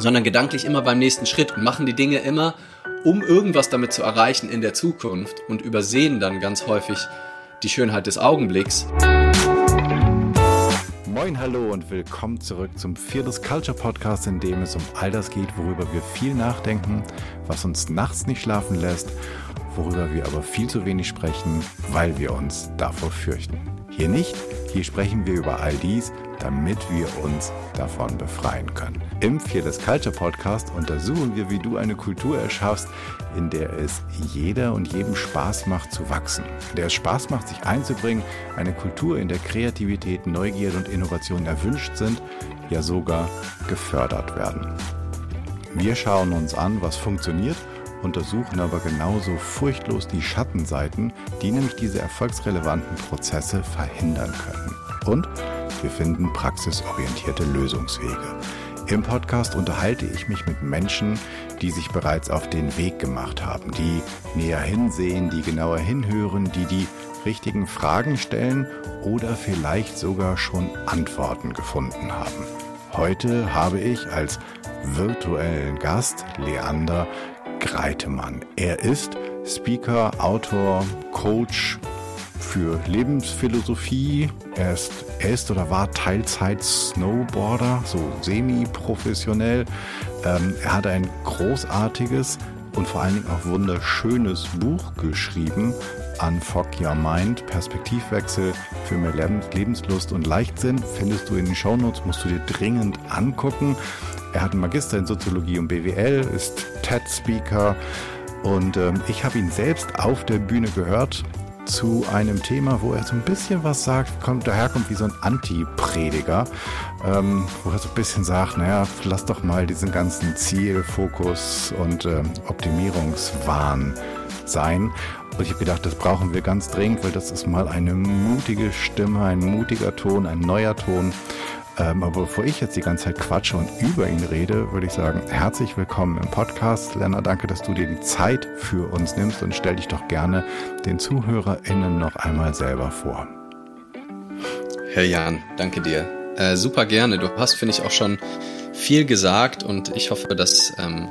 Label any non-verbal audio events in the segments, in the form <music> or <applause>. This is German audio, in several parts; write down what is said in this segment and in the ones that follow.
sondern gedanklich immer beim nächsten Schritt und machen die Dinge immer, um irgendwas damit zu erreichen in der Zukunft und übersehen dann ganz häufig die Schönheit des Augenblicks. Moin, hallo und willkommen zurück zum Fearless Culture Podcast, in dem es um all das geht, worüber wir viel nachdenken, was uns nachts nicht schlafen lässt, worüber wir aber viel zu wenig sprechen, weil wir uns davor fürchten. Hier nicht, hier sprechen wir über all dies, damit wir uns davon befreien können. Im Fearless Culture Podcast untersuchen wir, wie du eine Kultur erschaffst, in der es jeder und jedem Spaß macht zu wachsen, in der es Spaß macht, sich einzubringen, eine Kultur, in der Kreativität, Neugierde und Innovation erwünscht sind, ja sogar gefördert werden. Wir schauen uns an, was funktioniert, untersuchen aber genauso furchtlos die Schattenseiten, die nämlich diese erfolgsrelevanten Prozesse verhindern können. Und wir finden praxisorientierte Lösungswege. Im Podcast unterhalte ich mich mit Menschen, die sich bereits auf den Weg gemacht haben, die näher hinsehen, die genauer hinhören, die die richtigen Fragen stellen oder vielleicht sogar schon Antworten gefunden haben. Heute habe ich als virtuellen Gast Leander Greitemann. Er ist Speaker, Autor, Coach, für Lebensphilosophie. Er ist, er ist oder war Teilzeit-Snowboarder, so semi-professionell. Ähm, er hat ein großartiges und vor allen Dingen auch wunderschönes Buch geschrieben, Unfog Your Mind, Perspektivwechsel für mehr Lebenslust und Leichtsinn. Findest du in den Shownotes, musst du dir dringend angucken. Er hat einen Magister in Soziologie und BWL, ist TED-Speaker und ähm, ich habe ihn selbst auf der Bühne gehört zu einem Thema, wo er so ein bisschen was sagt, kommt daherkommt wie so ein Anti-Prediger, ähm, wo er so ein bisschen sagt, naja, lass doch mal diesen ganzen Zielfokus und ähm, Optimierungswahn sein. Und ich habe gedacht, das brauchen wir ganz dringend, weil das ist mal eine mutige Stimme, ein mutiger Ton, ein neuer Ton. Ähm, aber bevor ich jetzt die ganze Zeit quatsche und über ihn rede, würde ich sagen, herzlich willkommen im Podcast. Lerner, danke, dass du dir die Zeit für uns nimmst und stell dich doch gerne den ZuhörerInnen noch einmal selber vor. Herr Jan, danke dir. Äh, super gerne. Du hast, finde ich, auch schon viel gesagt und ich hoffe, dass ähm,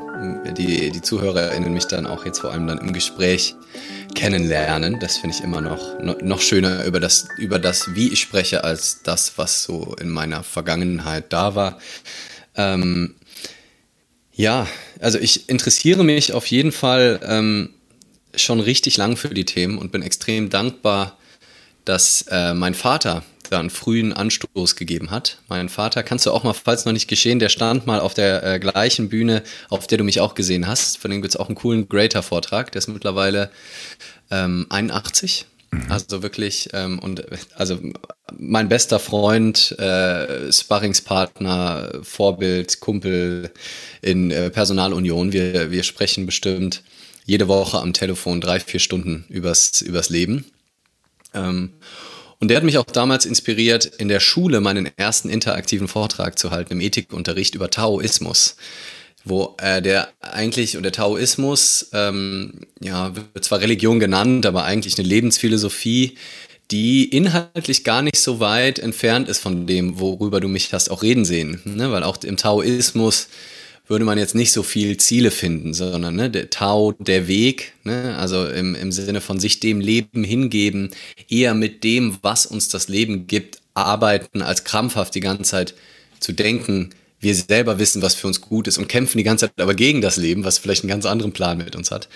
die, die ZuhörerInnen mich dann auch jetzt vor allem dann im Gespräch kennenlernen. Das finde ich immer noch, noch schöner über das, über das, wie ich spreche, als das, was so in meiner Vergangenheit da war. Ähm, ja, also ich interessiere mich auf jeden Fall ähm, schon richtig lang für die Themen und bin extrem dankbar, dass äh, mein Vater da einen frühen Anstoß gegeben hat. Mein Vater, kannst du auch mal, falls noch nicht geschehen, der stand mal auf der äh, gleichen Bühne, auf der du mich auch gesehen hast. Von dem gibt es auch einen coolen Greater-Vortrag. Der ist mittlerweile ähm, 81. Mhm. Also wirklich, ähm, und also mein bester Freund, äh, Sparringspartner, Vorbild, Kumpel in äh, Personalunion. Wir, wir sprechen bestimmt jede Woche am Telefon drei, vier Stunden übers, übers Leben. Ähm, und der hat mich auch damals inspiriert, in der Schule meinen ersten interaktiven Vortrag zu halten im Ethikunterricht über Taoismus. Wo äh, der eigentlich, und der Taoismus, ähm, ja, wird zwar Religion genannt, aber eigentlich eine Lebensphilosophie, die inhaltlich gar nicht so weit entfernt ist von dem, worüber du mich hast auch reden sehen. Ne? Weil auch im Taoismus würde man jetzt nicht so viel Ziele finden, sondern ne, der Tao, der Weg, ne, also im, im Sinne von sich dem Leben hingeben, eher mit dem, was uns das Leben gibt, arbeiten, als krampfhaft die ganze Zeit zu denken, wir selber wissen, was für uns gut ist und kämpfen die ganze Zeit aber gegen das Leben, was vielleicht einen ganz anderen Plan mit uns hat.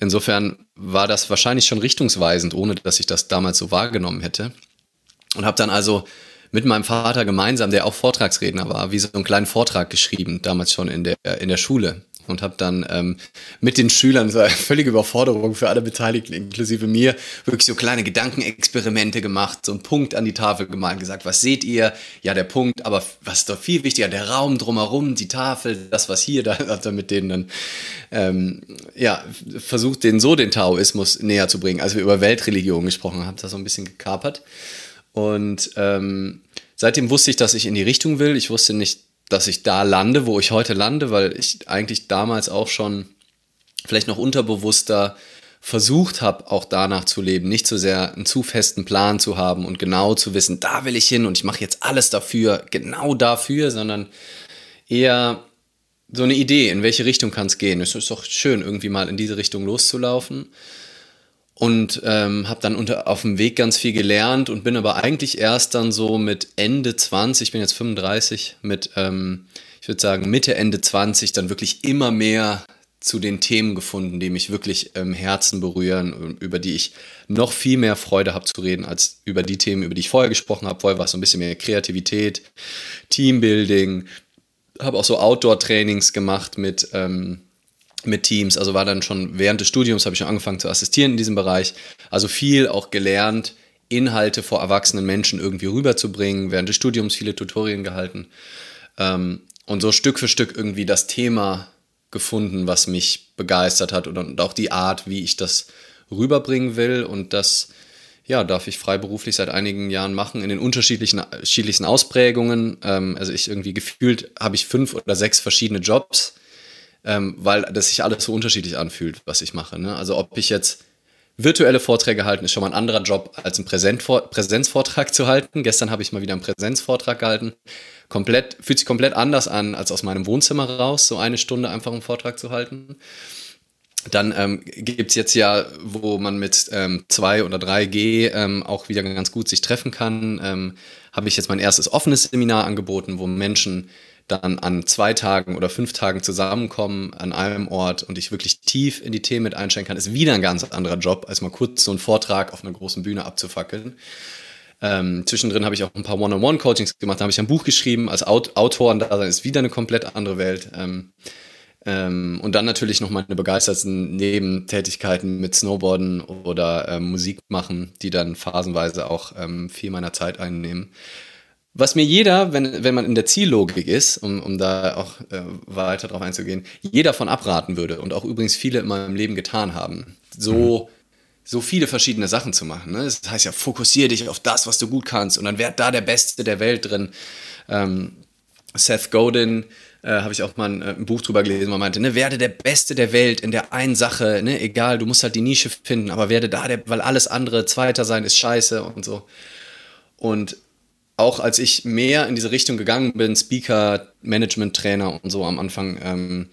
Insofern war das wahrscheinlich schon richtungsweisend, ohne dass ich das damals so wahrgenommen hätte. Und habe dann also mit meinem Vater gemeinsam, der auch Vortragsredner war, wie so einen kleinen Vortrag geschrieben, damals schon in der, in der Schule. Und habe dann ähm, mit den Schülern, so eine völlige Überforderung für alle Beteiligten, inklusive mir, wirklich so kleine Gedankenexperimente gemacht, so einen Punkt an die Tafel gemalt, gesagt, was seht ihr? Ja, der Punkt, aber was ist doch viel wichtiger, der Raum drumherum, die Tafel, das, was hier, <laughs> da hat er mit denen dann, ähm, ja, versucht, denen so den Taoismus näher zu bringen. Als wir über Weltreligion gesprochen haben, das so ein bisschen gekapert. Und ähm, seitdem wusste ich, dass ich in die Richtung will. Ich wusste nicht, dass ich da lande, wo ich heute lande, weil ich eigentlich damals auch schon vielleicht noch unterbewusster versucht habe, auch danach zu leben, nicht so sehr einen zu festen Plan zu haben und genau zu wissen, da will ich hin und ich mache jetzt alles dafür, genau dafür, sondern eher so eine Idee, in welche Richtung kann es gehen. Es ist doch schön, irgendwie mal in diese Richtung loszulaufen. Und ähm, habe dann unter, auf dem Weg ganz viel gelernt und bin aber eigentlich erst dann so mit Ende 20, ich bin jetzt 35, mit, ähm, ich würde sagen, Mitte, Ende 20 dann wirklich immer mehr zu den Themen gefunden, die mich wirklich im Herzen berühren, über die ich noch viel mehr Freude habe zu reden, als über die Themen, über die ich vorher gesprochen habe. Vorher war es so ein bisschen mehr Kreativität, Teambuilding, habe auch so Outdoor-Trainings gemacht mit, ähm, mit Teams. Also war dann schon während des Studiums, habe ich schon angefangen zu assistieren in diesem Bereich. Also viel auch gelernt, Inhalte vor erwachsenen Menschen irgendwie rüberzubringen. Während des Studiums viele Tutorien gehalten. Ähm, und so Stück für Stück irgendwie das Thema gefunden, was mich begeistert hat und, auch die Art, wie ich das rüberbringen will. Und das ja, darf ich freiberuflich seit einigen Jahren machen, in den unterschiedlichen, unterschiedlichsten Ausprägungen. Ähm, also ich irgendwie gefühlt habe ich fünf oder sechs verschiedene Jobs, ähm, weil das sich alles so unterschiedlich anfühlt, was ich mache. Ne? Also ob ich jetzt virtuelle Vorträge halten, ist schon mal ein anderer Job, als einen Präsenzvortrag zu halten. Gestern habe ich mal wieder einen Präsenzvortrag gehalten. Komplett, fühlt sich komplett anders an, als aus meinem Wohnzimmer raus, so eine Stunde einfach einen Vortrag zu halten. Dann ähm, gibt es jetzt ja, wo man mit ähm, 2 oder 3G ähm, auch wieder ganz gut sich treffen kann, ähm, habe ich jetzt mein erstes offenes Seminar angeboten, wo Menschen dann an zwei Tagen oder fünf Tagen zusammenkommen an einem Ort und ich wirklich tief in die Themen mit einsteigen kann, ist wieder ein ganz anderer Job, als mal kurz so einen Vortrag auf einer großen Bühne abzufackeln. Ähm, zwischendrin habe ich auch ein paar One-on-One-Coachings gemacht, da habe ich ein Buch geschrieben, als Aut Autor und da ist wieder eine komplett andere Welt. Ähm, ähm, und dann natürlich noch meine begeisterten Nebentätigkeiten mit Snowboarden oder ähm, Musik machen, die dann phasenweise auch ähm, viel meiner Zeit einnehmen. Was mir jeder, wenn, wenn man in der Ziellogik ist, um, um da auch äh, weiter drauf einzugehen, jeder von abraten würde und auch übrigens viele in meinem Leben getan haben, so, mhm. so viele verschiedene Sachen zu machen. Ne? Das heißt ja, fokussiere dich auf das, was du gut kannst und dann wäre da der Beste der Welt drin. Ähm, Seth Godin äh, habe ich auch mal ein, äh, ein, Buch drüber gelesen, man meinte, ne, werde der Beste der Welt in der einen Sache, ne, egal, du musst halt die Nische finden, aber werde da der, weil alles andere Zweiter sein ist scheiße und so. Und auch als ich mehr in diese Richtung gegangen bin, Speaker, Management-Trainer und so am Anfang, ähm,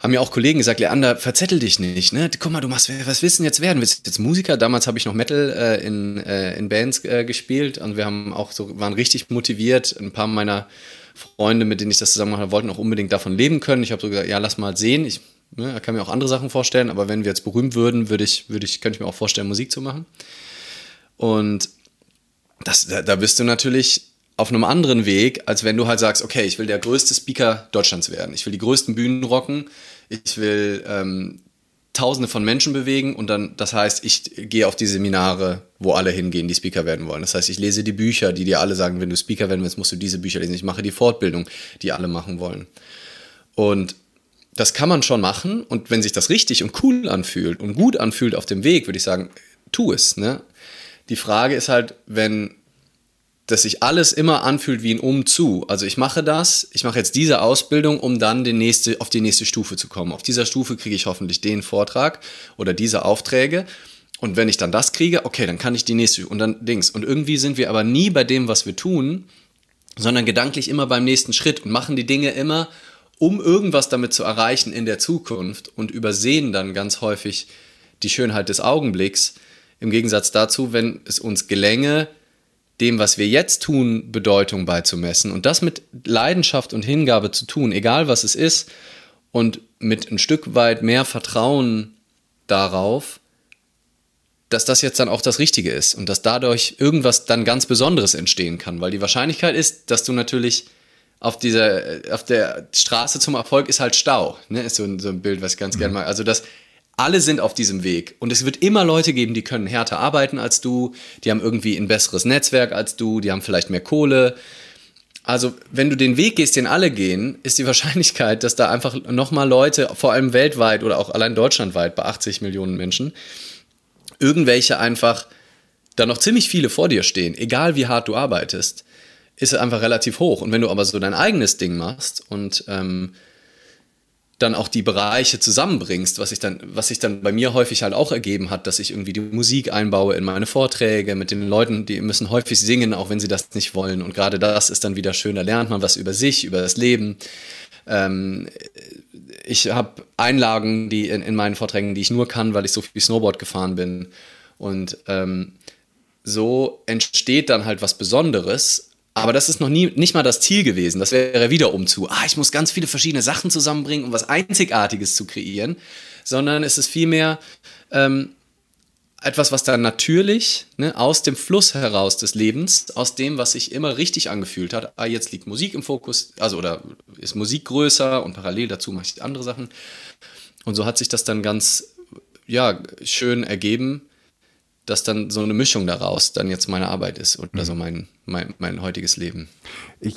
haben mir auch Kollegen gesagt, Leander, verzettel dich nicht, ne? Guck mal, du machst, was willst du jetzt werden? Willst du jetzt Musiker? Damals habe ich noch Metal äh, in, äh, in Bands äh, gespielt und wir haben auch so, waren richtig motiviert. Ein paar meiner Freunde, mit denen ich das zusammen mache, wollten auch unbedingt davon leben können. Ich habe so gesagt, ja, lass mal sehen. Ich ne, kann mir auch andere Sachen vorstellen, aber wenn wir jetzt berühmt würden, würde ich, würde ich, könnte ich mir auch vorstellen, Musik zu machen. Und das, da, da bist du natürlich auf einem anderen Weg, als wenn du halt sagst, okay, ich will der größte Speaker Deutschlands werden. Ich will die größten Bühnen rocken. Ich will ähm, Tausende von Menschen bewegen und dann, das heißt, ich gehe auf die Seminare, wo alle hingehen, die Speaker werden wollen. Das heißt, ich lese die Bücher, die dir alle sagen, wenn du Speaker werden willst, musst du diese Bücher lesen. Ich mache die Fortbildung, die alle machen wollen. Und das kann man schon machen und wenn sich das richtig und cool anfühlt und gut anfühlt auf dem Weg, würde ich sagen, tu es. Ne? Die Frage ist halt, wenn dass sich alles immer anfühlt wie ein Umzu. Also ich mache das, ich mache jetzt diese Ausbildung, um dann die nächste, auf die nächste Stufe zu kommen. Auf dieser Stufe kriege ich hoffentlich den Vortrag oder diese Aufträge. Und wenn ich dann das kriege, okay, dann kann ich die nächste und dann Dings. Und irgendwie sind wir aber nie bei dem, was wir tun, sondern gedanklich immer beim nächsten Schritt und machen die Dinge immer, um irgendwas damit zu erreichen in der Zukunft und übersehen dann ganz häufig die Schönheit des Augenblicks. Im Gegensatz dazu, wenn es uns gelänge, dem, was wir jetzt tun, Bedeutung beizumessen und das mit Leidenschaft und Hingabe zu tun, egal was es ist, und mit ein Stück weit mehr Vertrauen darauf, dass das jetzt dann auch das Richtige ist und dass dadurch irgendwas dann ganz Besonderes entstehen kann, weil die Wahrscheinlichkeit ist, dass du natürlich auf dieser, auf der Straße zum Erfolg ist halt Stau, ne? ist so ein, so ein Bild, was ich ganz mhm. gerne mag. Also das, alle sind auf diesem Weg. Und es wird immer Leute geben, die können härter arbeiten als du, die haben irgendwie ein besseres Netzwerk als du, die haben vielleicht mehr Kohle. Also, wenn du den Weg gehst, den alle gehen, ist die <laughs> Wahrscheinlichkeit, dass da einfach nochmal Leute, vor allem weltweit oder auch allein deutschlandweit bei 80 Millionen Menschen, irgendwelche einfach da noch ziemlich viele vor dir stehen, egal wie hart du arbeitest, ist einfach relativ hoch. Und wenn du aber so dein eigenes Ding machst und ähm, dann auch die Bereiche zusammenbringst, was sich dann, was sich dann bei mir häufig halt auch ergeben hat, dass ich irgendwie die Musik einbaue in meine Vorträge mit den Leuten, die müssen häufig singen, auch wenn sie das nicht wollen. Und gerade das ist dann wieder schön, da lernt man was über sich, über das Leben. Ähm, ich habe Einlagen die in, in, meinen Vorträgen, die ich nur kann, weil ich so viel Snowboard gefahren bin. Und ähm, so entsteht dann halt was Besonderes. Aber das ist noch nie, nicht mal das Ziel gewesen. Das wäre wieder umzu. Ah, ich muss ganz viele verschiedene Sachen zusammenbringen, um was Einzigartiges zu kreieren. Sondern es ist vielmehr, ähm, etwas, was dann natürlich ne, aus dem Fluss heraus des Lebens, aus dem, was sich immer richtig angefühlt hat, ah, jetzt liegt Musik im Fokus, also oder ist Musik größer und parallel dazu mache ich andere Sachen. Und so hat sich das dann ganz, ja, schön ergeben, dass dann so eine Mischung daraus dann jetzt meine Arbeit ist oder mhm. so mein, mein, mein heutiges Leben. Ich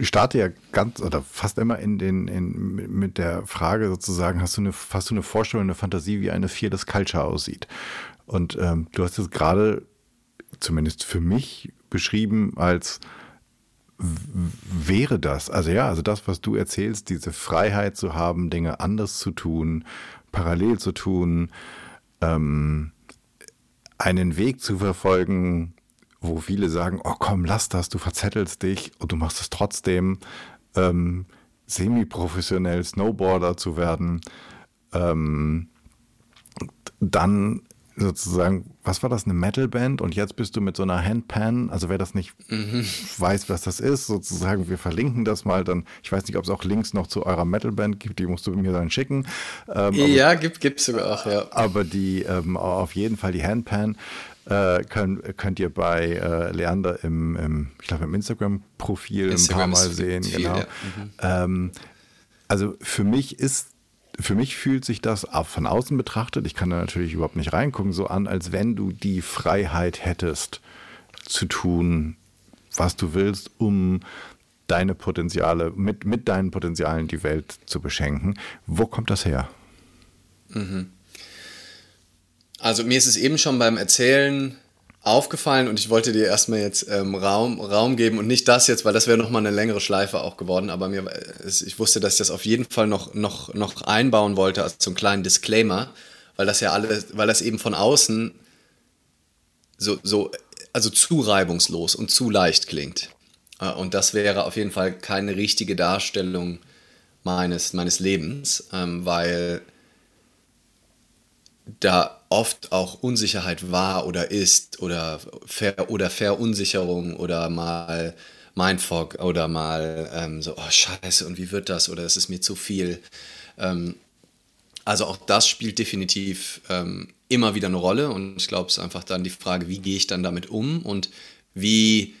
starte ja ganz oder fast immer in den, in, mit der Frage sozusagen, hast du eine, hast du eine Vorstellung, eine Fantasie, wie eine Fearless Culture aussieht? Und ähm, du hast es gerade, zumindest für mich, beschrieben als wäre das, also ja, also das, was du erzählst, diese Freiheit zu haben, Dinge anders zu tun, parallel zu tun, ähm, einen Weg zu verfolgen, wo viele sagen, oh komm, lass das, du verzettelst dich und du machst es trotzdem, ähm, semi-professionell Snowboarder zu werden, ähm, dann sozusagen, was war das, eine Metalband und jetzt bist du mit so einer Handpan, also wer das nicht mhm. weiß, was das ist, sozusagen, wir verlinken das mal dann, ich weiß nicht, ob es auch Links noch zu eurer Metalband gibt, die musst du mir dann schicken. Ähm, ja, aber, gibt es sogar auch, ja. Aber die, ähm, auf jeden Fall die Handpan, äh, könnt, könnt ihr bei äh, Leander im, im ich glaube, im Instagram-Profil ein paar Mal sehen. Viel, genau. Ja. Mhm. Ähm, also für mich ist für mich fühlt sich das von außen betrachtet, ich kann da natürlich überhaupt nicht reingucken, so an, als wenn du die Freiheit hättest zu tun, was du willst, um deine Potenziale, mit, mit deinen Potenzialen die Welt zu beschenken. Wo kommt das her? Mhm. Also mir ist es eben schon beim Erzählen aufgefallen und ich wollte dir erstmal jetzt ähm, Raum, Raum geben und nicht das jetzt, weil das wäre nochmal eine längere Schleife auch geworden, aber mir, ich wusste, dass ich das auf jeden Fall noch, noch, noch einbauen wollte als einen kleinen Disclaimer, weil das ja alles, weil das eben von außen so, so also zu reibungslos und zu leicht klingt. Äh, und das wäre auf jeden Fall keine richtige Darstellung meines, meines Lebens, ähm, weil da oft auch Unsicherheit war oder ist oder, Ver oder Verunsicherung oder mal Mindfog oder mal ähm, so, oh scheiße, und wie wird das? Oder es ist mir zu viel. Ähm, also auch das spielt definitiv ähm, immer wieder eine Rolle. Und ich glaube, es ist einfach dann die Frage, wie gehe ich dann damit um? Und wie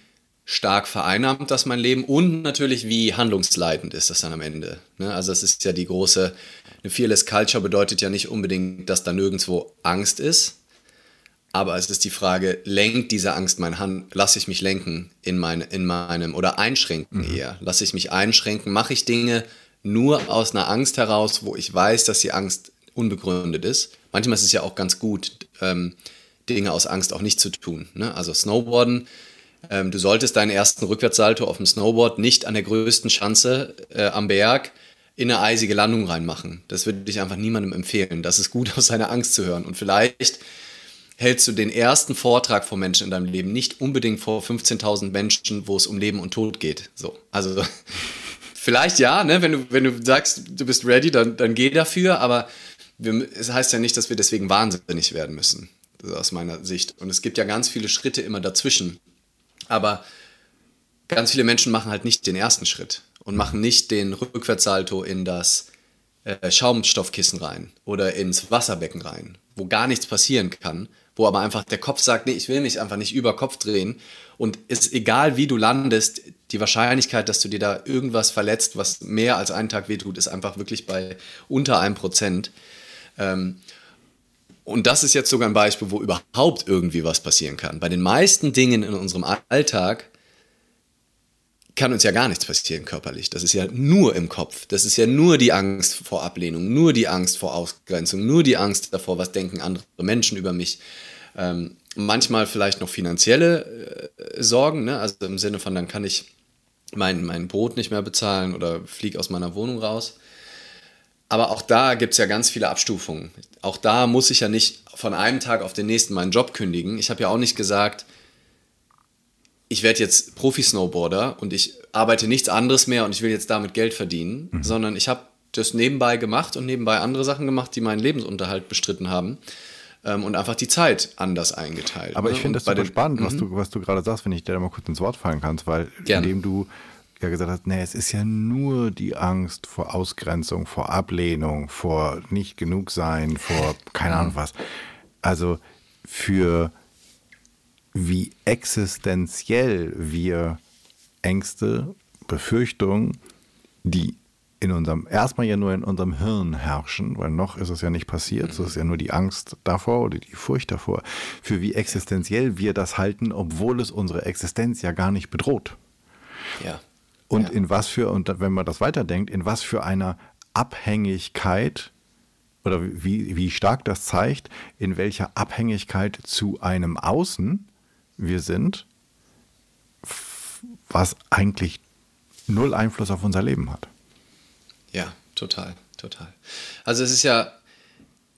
stark vereinnahmt das mein Leben und natürlich, wie handlungsleitend ist das dann am Ende. Ne? Also das ist ja die große, eine Fearless Culture bedeutet ja nicht unbedingt, dass da nirgendwo Angst ist, aber es ist die Frage, lenkt diese Angst mein Hand, lasse ich mich lenken in, mein, in meinem, oder einschränken mhm. eher, lasse ich mich einschränken, mache ich Dinge nur aus einer Angst heraus, wo ich weiß, dass die Angst unbegründet ist. Manchmal ist es ja auch ganz gut, ähm, Dinge aus Angst auch nicht zu tun. Ne? Also Snowboarden, ähm, du solltest deinen ersten Rückwärtssalto auf dem Snowboard nicht an der größten Schanze äh, am Berg in eine eisige Landung reinmachen. Das würde ich einfach niemandem empfehlen. Das ist gut, <laughs> aus seiner Angst zu hören. Und vielleicht hältst du den ersten Vortrag vor Menschen in deinem Leben nicht unbedingt vor 15.000 Menschen, wo es um Leben und Tod geht. So, also <laughs> vielleicht ja, ne? wenn, du, wenn du sagst, du bist ready, dann, dann geh dafür, aber wir, es heißt ja nicht, dass wir deswegen wahnsinnig werden müssen, aus meiner Sicht. Und es gibt ja ganz viele Schritte immer dazwischen. Aber ganz viele Menschen machen halt nicht den ersten Schritt und machen nicht den Rückwärtssalto in das äh, Schaumstoffkissen rein oder ins Wasserbecken rein, wo gar nichts passieren kann, wo aber einfach der Kopf sagt, nee, ich will mich einfach nicht über Kopf drehen und ist egal wie du landest, die Wahrscheinlichkeit, dass du dir da irgendwas verletzt, was mehr als einen Tag wehtut, ist einfach wirklich bei unter einem Prozent. Ähm, und das ist jetzt sogar ein Beispiel, wo überhaupt irgendwie was passieren kann. Bei den meisten Dingen in unserem Alltag kann uns ja gar nichts passieren körperlich. Das ist ja nur im Kopf. Das ist ja nur die Angst vor Ablehnung, nur die Angst vor Ausgrenzung, nur die Angst davor, was denken andere Menschen über mich. Ähm, manchmal vielleicht noch finanzielle äh, Sorgen, ne? also im Sinne von, dann kann ich mein, mein Brot nicht mehr bezahlen oder fliege aus meiner Wohnung raus. Aber auch da gibt es ja ganz viele Abstufungen. Auch da muss ich ja nicht von einem Tag auf den nächsten meinen Job kündigen. Ich habe ja auch nicht gesagt, ich werde jetzt Profi-Snowboarder und ich arbeite nichts anderes mehr und ich will jetzt damit Geld verdienen, mhm. sondern ich habe das nebenbei gemacht und nebenbei andere Sachen gemacht, die meinen Lebensunterhalt bestritten haben ähm, und einfach die Zeit anders eingeteilt. Aber ne? ich finde das super spannend, was mhm. du, was du gerade sagst, wenn ich dir da mal kurz ins Wort fallen kannst, weil Gerne. indem du ja gesagt hast, nee, es ist ja nur die Angst vor Ausgrenzung, vor Ablehnung, vor nicht genug sein, vor keine Ahnung was. Also für wie existenziell wir Ängste, Befürchtungen, die in unserem, erstmal ja nur in unserem Hirn herrschen, weil noch ist es ja nicht passiert, es ist ja nur die Angst davor oder die Furcht davor, für wie existenziell wir das halten, obwohl es unsere Existenz ja gar nicht bedroht. Ja. Und ja. in was für, und wenn man das weiterdenkt, in was für einer Abhängigkeit oder wie, wie stark das zeigt, in welcher Abhängigkeit zu einem Außen wir sind, was eigentlich null Einfluss auf unser Leben hat. Ja, total, total. Also es ist ja,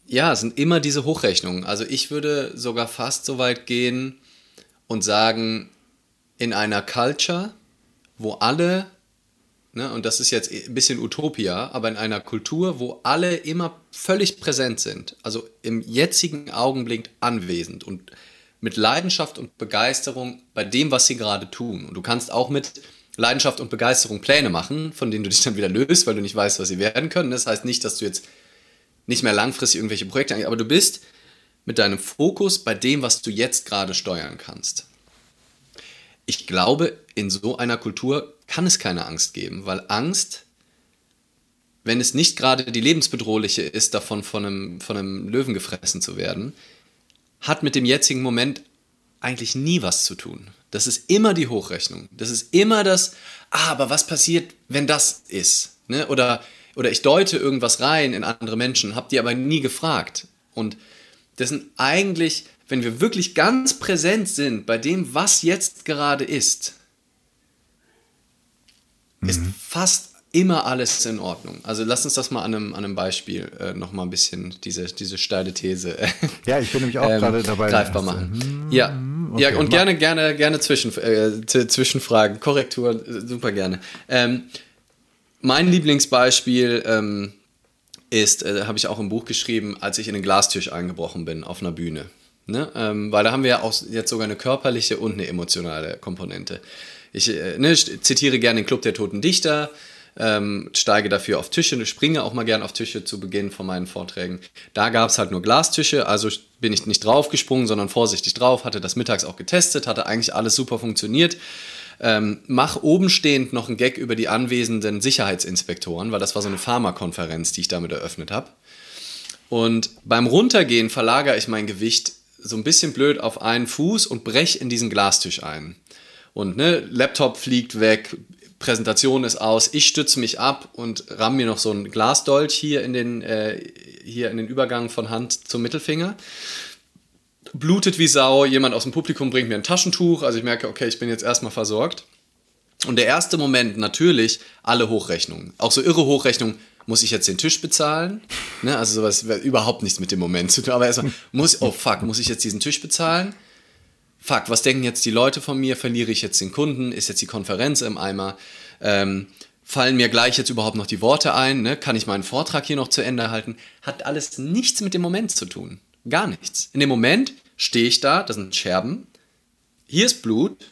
ja, es sind immer diese Hochrechnungen. Also ich würde sogar fast so weit gehen und sagen, in einer Culture, wo alle, ne, und das ist jetzt ein bisschen Utopia, aber in einer Kultur, wo alle immer völlig präsent sind, also im jetzigen Augenblick anwesend und mit Leidenschaft und Begeisterung bei dem, was sie gerade tun. Und du kannst auch mit Leidenschaft und Begeisterung Pläne machen, von denen du dich dann wieder löst, weil du nicht weißt, was sie werden können. Das heißt nicht, dass du jetzt nicht mehr langfristig irgendwelche Projekte aber du bist mit deinem Fokus bei dem, was du jetzt gerade steuern kannst. Ich glaube, in so einer Kultur kann es keine Angst geben, weil Angst, wenn es nicht gerade die lebensbedrohliche ist, davon von einem, von einem Löwen gefressen zu werden, hat mit dem jetzigen Moment eigentlich nie was zu tun. Das ist immer die Hochrechnung. Das ist immer das, ah, aber was passiert, wenn das ist? Ne? Oder, oder ich deute irgendwas rein in andere Menschen, habe die aber nie gefragt. Und das sind eigentlich, wenn wir wirklich ganz präsent sind bei dem, was jetzt gerade ist, mhm. ist fast immer alles in Ordnung. Also lass uns das mal an einem, an einem Beispiel äh, noch mal ein bisschen diese, diese steile These äh, ja, ich bin nämlich auch ähm, gerade dabei greifbar machen. Hm, ja, okay, ja und mach. gerne gerne gerne Zwischen, äh, Zwischenfragen, Korrektur, super gerne. Ähm, mein Lieblingsbeispiel ähm, ist, äh, habe ich auch im Buch geschrieben, als ich in den Glastisch eingebrochen bin auf einer Bühne. Ne? Ähm, weil da haben wir ja auch jetzt sogar eine körperliche und eine emotionale Komponente. Ich äh, ne, zitiere gerne den Club der Toten Dichter ähm, steige dafür auf Tische, springe auch mal gern auf Tische zu Beginn von meinen Vorträgen. Da gab es halt nur Glastische, also bin ich nicht draufgesprungen, sondern vorsichtig drauf, hatte das mittags auch getestet, hatte eigentlich alles super funktioniert. Ähm, mach oben stehend noch einen Gag über die anwesenden Sicherheitsinspektoren, weil das war so eine Pharmakonferenz, die ich damit eröffnet habe. Und beim Runtergehen verlagere ich mein Gewicht so ein bisschen blöd auf einen Fuß und brech in diesen Glastisch ein. Und ne, Laptop fliegt weg, Präsentation ist aus, ich stütze mich ab und ramm mir noch so ein Glasdolch hier in den, äh, hier in den Übergang von Hand zum Mittelfinger. Blutet wie Sau, jemand aus dem Publikum bringt mir ein Taschentuch, also ich merke, okay, ich bin jetzt erstmal versorgt. Und der erste Moment, natürlich, alle Hochrechnungen. Auch so irre Hochrechnungen, muss ich jetzt den Tisch bezahlen? Ne, also sowas überhaupt nichts mit dem Moment zu tun. Aber erstmal, muss, oh fuck, muss ich jetzt diesen Tisch bezahlen? fuck, was denken jetzt die Leute von mir? Verliere ich jetzt den Kunden? Ist jetzt die Konferenz im Eimer? Ähm, fallen mir gleich jetzt überhaupt noch die Worte ein? Ne? Kann ich meinen Vortrag hier noch zu Ende halten? Hat alles nichts mit dem Moment zu tun. Gar nichts. In dem Moment stehe ich da, das sind Scherben. Hier ist Blut.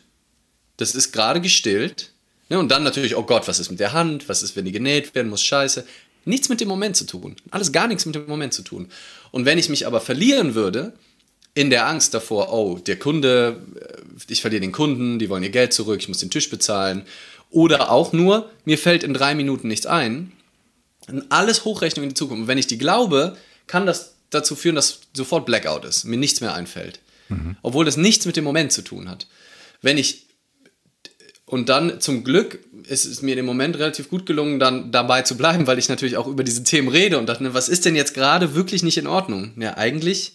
Das ist gerade gestillt. Ne? Und dann natürlich, oh Gott, was ist mit der Hand? Was ist, wenn die genäht werden muss? Scheiße. Nichts mit dem Moment zu tun. Alles gar nichts mit dem Moment zu tun. Und wenn ich mich aber verlieren würde, in der Angst davor, oh, der Kunde, äh, ich verliere den Kunden, die wollen ihr Geld zurück, ich muss den Tisch bezahlen. Oder auch nur, mir fällt in drei Minuten nichts ein. Alles Hochrechnung in die Zukunft. Und wenn ich die glaube, kann das dazu führen, dass sofort Blackout ist, mir nichts mehr einfällt. Mhm. Obwohl das nichts mit dem Moment zu tun hat. Wenn ich und dann zum Glück ist es mir im Moment relativ gut gelungen, dann dabei zu bleiben, weil ich natürlich auch über diese Themen rede und dachte, was ist denn jetzt gerade wirklich nicht in Ordnung? Ja, eigentlich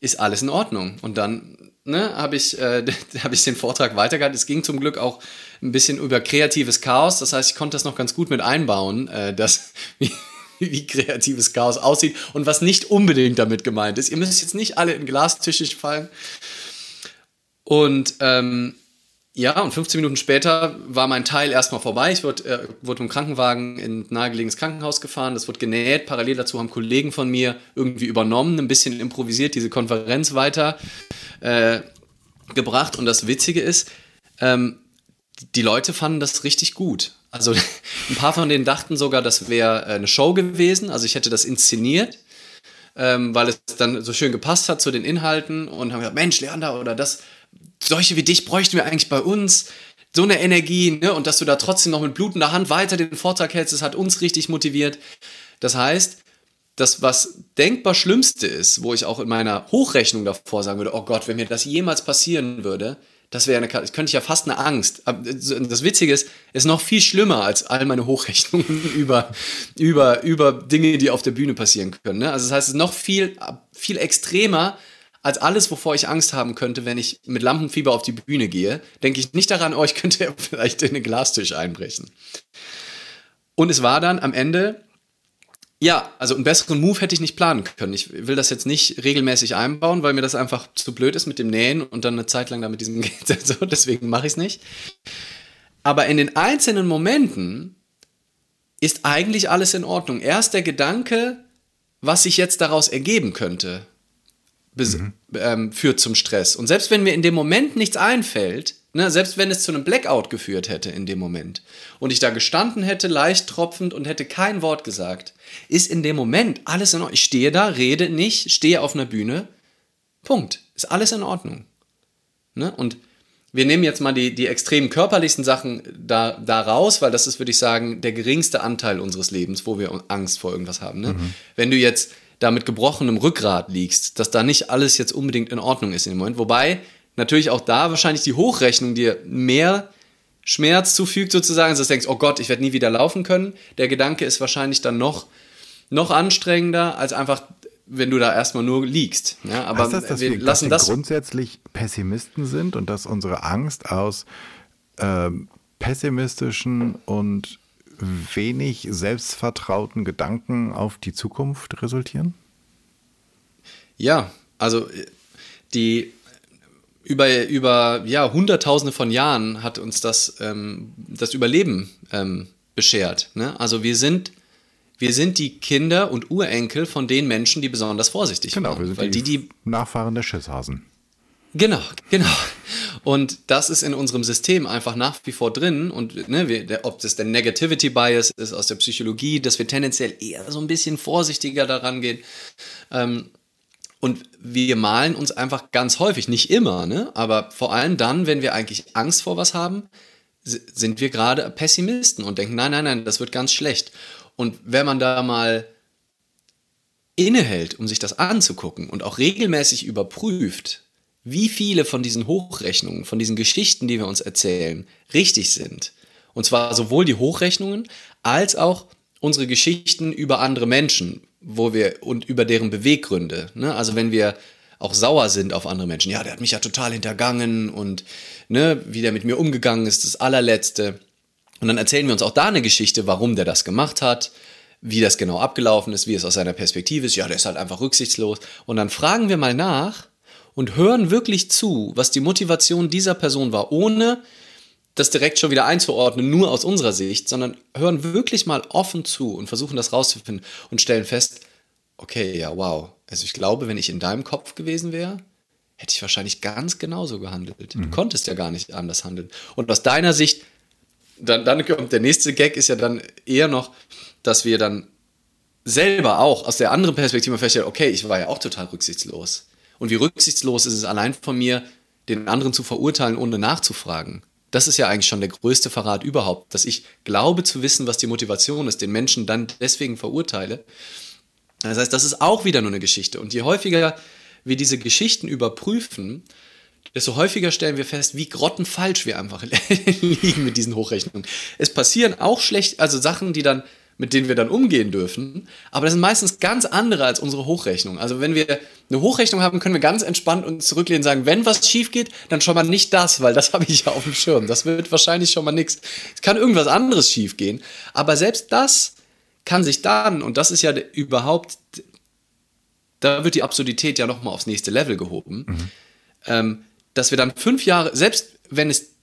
ist alles in Ordnung. Und dann ne, habe ich, äh, <laughs> hab ich den Vortrag weitergehalten. Es ging zum Glück auch ein bisschen über kreatives Chaos. Das heißt, ich konnte das noch ganz gut mit einbauen, äh, dass, <laughs> wie, wie kreatives Chaos aussieht und was nicht unbedingt damit gemeint ist. Ihr müsst jetzt nicht alle in Glastische fallen. Und ähm, ja, und 15 Minuten später war mein Teil erstmal vorbei. Ich wurde, äh, wurde mit dem Krankenwagen in ein nahegelegenes Krankenhaus gefahren. Das wurde genäht. Parallel dazu haben Kollegen von mir irgendwie übernommen, ein bisschen improvisiert, diese Konferenz weiter äh. Und das Witzige ist, ähm, die Leute fanden das richtig gut. Also <laughs> ein paar von denen dachten sogar, das wäre eine Show gewesen. Also ich hätte das inszeniert, ähm, weil es dann so schön gepasst hat zu den Inhalten und haben gesagt, Mensch, Leander, oder das solche wie dich bräuchten wir eigentlich bei uns. So eine Energie, ne? Und dass du da trotzdem noch mit blutender Hand weiter den Vortrag hältst, das hat uns richtig motiviert. Das heißt, das, was denkbar Schlimmste ist, wo ich auch in meiner Hochrechnung davor sagen würde, oh Gott, wenn mir das jemals passieren würde, das wäre eine, das könnte ich ja fast eine Angst. Das Witzige ist, ist noch viel schlimmer als all meine Hochrechnungen <laughs> über, über, über Dinge, die auf der Bühne passieren können. Ne? Also das heißt, es ist noch viel, viel extremer, als alles, wovor ich Angst haben könnte, wenn ich mit Lampenfieber auf die Bühne gehe, denke ich nicht daran, oh, ich könnte vielleicht in den Glastisch einbrechen. Und es war dann am Ende, ja, also einen besseren Move hätte ich nicht planen können. Ich will das jetzt nicht regelmäßig einbauen, weil mir das einfach zu blöd ist mit dem Nähen und dann eine Zeit lang da mit diesem <laughs> so, deswegen mache ich es nicht. Aber in den einzelnen Momenten ist eigentlich alles in Ordnung. Erst der Gedanke, was sich jetzt daraus ergeben könnte mhm. ähm, führt zum Stress. Und selbst wenn mir in dem Moment nichts einfällt, ne, selbst wenn es zu einem Blackout geführt hätte in dem Moment und ich da gestanden hätte, leicht tropfend und hätte kein Wort gesagt, ist in dem Moment alles in Ordnung. Ich stehe da, rede nicht, stehe auf einer Bühne. Punkt. Ist alles in Ordnung. Ne? Und wir nehmen jetzt mal die, die extremen körperlichsten Sachen da, da raus, weil das ist, würde ich sagen, der geringste Anteil unseres Lebens, wo wir Angst vor irgendwas haben. Ne? Mhm. Wenn du jetzt da mit gebrochenem Rückgrat liegst, dass da nicht alles jetzt unbedingt in Ordnung ist in dem Moment. Wobei natürlich auch da wahrscheinlich die Hochrechnung dir mehr Schmerz zufügt sozusagen, dass du denkst, oh Gott, ich werde nie wieder laufen können. Der Gedanke ist wahrscheinlich dann noch, noch anstrengender, als einfach, wenn du da erstmal nur liegst. Ja, aber heißt das, dass wir, wir lassen dass wir das grundsätzlich Pessimisten sind und dass unsere Angst aus ähm, pessimistischen und wenig selbstvertrauten Gedanken auf die Zukunft resultieren? Ja, also die über, über ja, Hunderttausende von Jahren hat uns das, ähm, das Überleben ähm, beschert. Ne? Also wir sind, wir sind die Kinder und Urenkel von den Menschen, die besonders vorsichtig genau, waren. Wir sind weil die, die Nachfahren der Schisshasen. Genau, genau. Und das ist in unserem System einfach nach wie vor drin. Und ne, wir, ob das der Negativity Bias ist aus der Psychologie, dass wir tendenziell eher so ein bisschen vorsichtiger daran gehen. Ähm, und wir malen uns einfach ganz häufig, nicht immer, ne? aber vor allem dann, wenn wir eigentlich Angst vor was haben, sind wir gerade Pessimisten und denken, nein, nein, nein, das wird ganz schlecht. Und wenn man da mal innehält, um sich das anzugucken und auch regelmäßig überprüft, wie viele von diesen Hochrechnungen, von diesen Geschichten, die wir uns erzählen, richtig sind. Und zwar sowohl die Hochrechnungen als auch unsere Geschichten über andere Menschen, wo wir und über deren Beweggründe. Ne? Also wenn wir auch sauer sind auf andere Menschen, ja, der hat mich ja total hintergangen und ne, wie der mit mir umgegangen ist, das allerletzte. Und dann erzählen wir uns auch da eine Geschichte, warum der das gemacht hat, wie das genau abgelaufen ist, wie es aus seiner Perspektive ist. Ja, der ist halt einfach rücksichtslos. Und dann fragen wir mal nach, und hören wirklich zu, was die Motivation dieser Person war, ohne das direkt schon wieder einzuordnen, nur aus unserer Sicht, sondern hören wirklich mal offen zu und versuchen das rauszufinden und stellen fest, okay, ja, wow. Also ich glaube, wenn ich in deinem Kopf gewesen wäre, hätte ich wahrscheinlich ganz genauso gehandelt. Mhm. Du konntest ja gar nicht anders handeln. Und aus deiner Sicht, dann, dann kommt der nächste Gag, ist ja dann eher noch, dass wir dann selber auch aus der anderen Perspektive feststellen, okay, ich war ja auch total rücksichtslos. Und wie rücksichtslos ist es allein von mir, den anderen zu verurteilen, ohne nachzufragen. Das ist ja eigentlich schon der größte Verrat überhaupt, dass ich glaube zu wissen, was die Motivation ist, den Menschen dann deswegen verurteile. Das heißt, das ist auch wieder nur eine Geschichte. Und je häufiger wir diese Geschichten überprüfen, desto häufiger stellen wir fest, wie grottenfalsch wir einfach <laughs> liegen mit diesen Hochrechnungen. Es passieren auch schlecht, also Sachen, die dann mit denen wir dann umgehen dürfen. Aber das sind meistens ganz andere als unsere Hochrechnung. Also wenn wir eine Hochrechnung haben, können wir ganz entspannt uns zurücklehnen und sagen, wenn was schief geht, dann schon mal nicht das, weil das <laughs> habe ich ja auf dem Schirm. Das wird wahrscheinlich schon mal nichts. Es kann irgendwas anderes schief gehen. Aber selbst das kann sich dann, und das ist ja überhaupt, da wird die Absurdität ja nochmal aufs nächste Level gehoben, mhm. ähm, dass wir dann fünf Jahre, selbst wenn es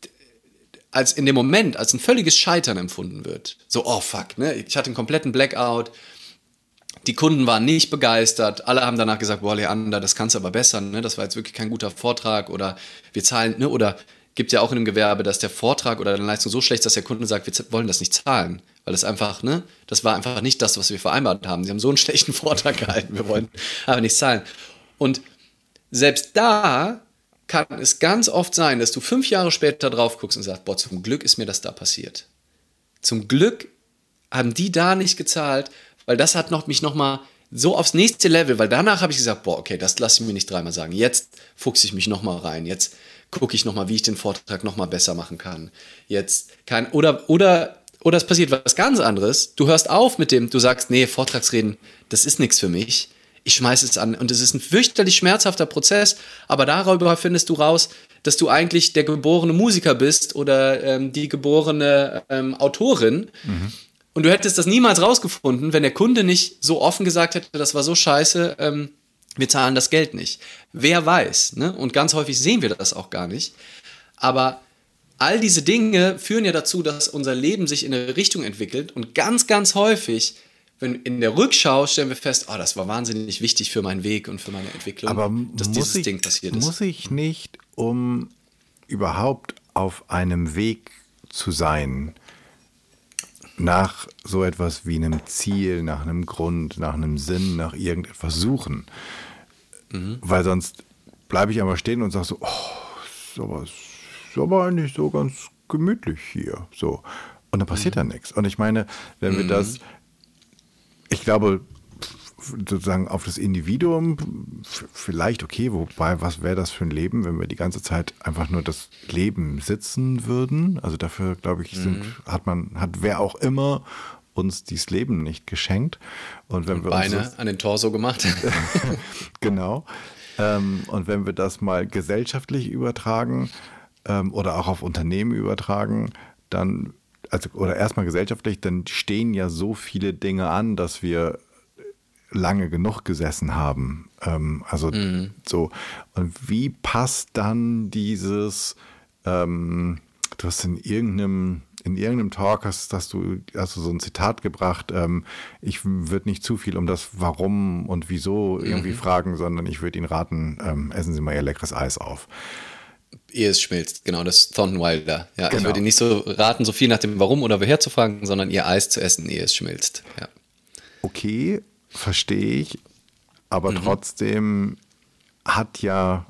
als in dem Moment als ein völliges Scheitern empfunden wird. So, oh fuck, ne? Ich hatte einen kompletten Blackout. Die Kunden waren nicht begeistert. Alle haben danach gesagt, boah, Leander, das kannst du aber besser, ne? Das war jetzt wirklich kein guter Vortrag oder wir zahlen, ne? Oder gibt ja auch in einem Gewerbe, dass der Vortrag oder deine Leistung so schlecht ist, dass der Kunde sagt, wir wollen das nicht zahlen. Weil das einfach, ne? Das war einfach nicht das, was wir vereinbart haben. Sie haben so einen schlechten <laughs> Vortrag gehalten, wir wollen aber nicht zahlen. Und selbst da kann es ganz oft sein, dass du fünf Jahre später drauf guckst und sagst, boah, zum Glück ist mir das da passiert. Zum Glück haben die da nicht gezahlt, weil das hat noch, mich nochmal so aufs nächste Level, weil danach habe ich gesagt, boah, okay, das lasse ich mir nicht dreimal sagen. Jetzt fuchse ich mich nochmal rein. Jetzt gucke ich nochmal, wie ich den Vortrag nochmal besser machen kann. Jetzt kann, oder, oder, oder es passiert was ganz anderes. Du hörst auf mit dem, du sagst, nee, Vortragsreden, das ist nichts für mich ich schmeiße es an. Und es ist ein fürchterlich schmerzhafter Prozess, aber darüber findest du raus, dass du eigentlich der geborene Musiker bist oder ähm, die geborene ähm, Autorin. Mhm. Und du hättest das niemals rausgefunden, wenn der Kunde nicht so offen gesagt hätte, das war so scheiße, ähm, wir zahlen das Geld nicht. Wer weiß, ne? Und ganz häufig sehen wir das auch gar nicht. Aber all diese Dinge führen ja dazu, dass unser Leben sich in eine Richtung entwickelt und ganz, ganz häufig wenn in der Rückschau stellen wir fest, oh, das war wahnsinnig wichtig für meinen Weg und für meine Entwicklung, Aber dass dieses ich, Ding passiert ist. Muss ich nicht, um überhaupt auf einem Weg zu sein, nach so etwas wie einem Ziel, nach einem Grund, nach einem Sinn, nach irgendetwas suchen? Mhm. Weil sonst bleibe ich einmal stehen und sage so, oh, sowas ist aber eigentlich so ganz gemütlich hier. So. Und dann passiert mhm. da nichts. Und ich meine, wenn wir mhm. das ich glaube, sozusagen auf das Individuum vielleicht okay, wobei, was wäre das für ein Leben, wenn wir die ganze Zeit einfach nur das Leben sitzen würden? Also dafür, glaube ich, sind, mhm. hat man, hat wer auch immer uns dieses Leben nicht geschenkt. Und wenn und wir Beine uns an den Torso gemacht. <laughs> <laughs> genau. Ähm, und wenn wir das mal gesellschaftlich übertragen ähm, oder auch auf Unternehmen übertragen, dann also oder erstmal gesellschaftlich, dann stehen ja so viele Dinge an, dass wir lange genug gesessen haben. Ähm, also mhm. so. Und wie passt dann dieses, ähm, du hast in irgendeinem in irgendeinem Talk hast, hast, du, hast du so ein Zitat gebracht, ähm, ich würde nicht zu viel um das Warum und Wieso irgendwie mhm. fragen, sondern ich würde Ihnen raten, ähm, essen Sie mal Ihr leckeres Eis auf ehe es schmilzt. Genau, das Thornton Wilder. Ja, genau. ich würde nicht so raten, so viel nach dem Warum oder woher zu fragen, sondern ihr Eis zu essen, ehe es schmilzt. Ja. Okay, verstehe ich. Aber mhm. trotzdem hat ja,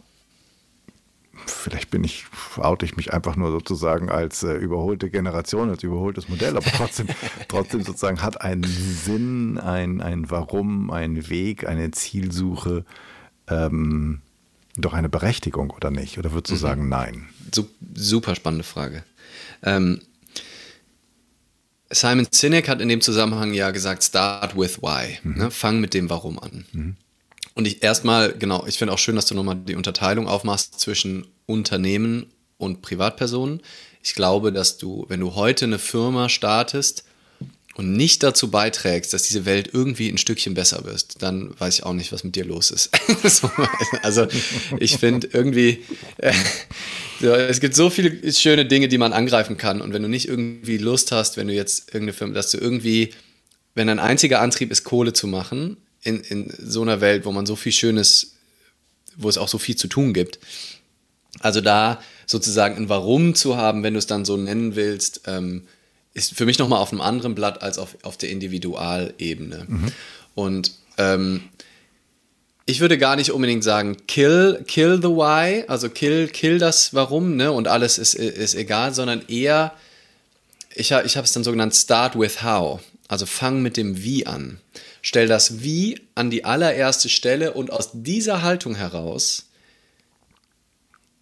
vielleicht bin ich, oute ich mich einfach nur sozusagen als äh, überholte Generation, als überholtes Modell, aber trotzdem, <laughs> trotzdem sozusagen hat einen Sinn, ein, ein Warum, ein Weg, eine Zielsuche. Ähm, doch eine Berechtigung oder nicht? Oder würdest du mhm. sagen, nein? Super spannende Frage. Ähm, Simon Sinek hat in dem Zusammenhang ja gesagt, start with why. Mhm. Ne? Fang mit dem Warum an. Mhm. Und ich erstmal, genau, ich finde auch schön, dass du nochmal die Unterteilung aufmachst zwischen Unternehmen und Privatpersonen. Ich glaube, dass du, wenn du heute eine Firma startest, und nicht dazu beiträgst, dass diese Welt irgendwie ein Stückchen besser wird, dann weiß ich auch nicht, was mit dir los ist. <laughs> also ich finde irgendwie, äh, es gibt so viele schöne Dinge, die man angreifen kann. Und wenn du nicht irgendwie Lust hast, wenn du jetzt irgendeine Firma, dass du irgendwie, wenn dein einziger Antrieb ist, Kohle zu machen, in, in so einer Welt, wo man so viel Schönes, wo es auch so viel zu tun gibt. Also da sozusagen ein Warum zu haben, wenn du es dann so nennen willst, ähm, ist für mich nochmal auf einem anderen Blatt als auf, auf der Individualebene. Mhm. Und ähm, ich würde gar nicht unbedingt sagen, kill, kill the why, also kill, kill das Warum, ne? Und alles ist, ist egal, sondern eher, ich, ich habe es dann so genannt, start with how. Also fang mit dem Wie an. Stell das Wie an die allererste Stelle und aus dieser Haltung heraus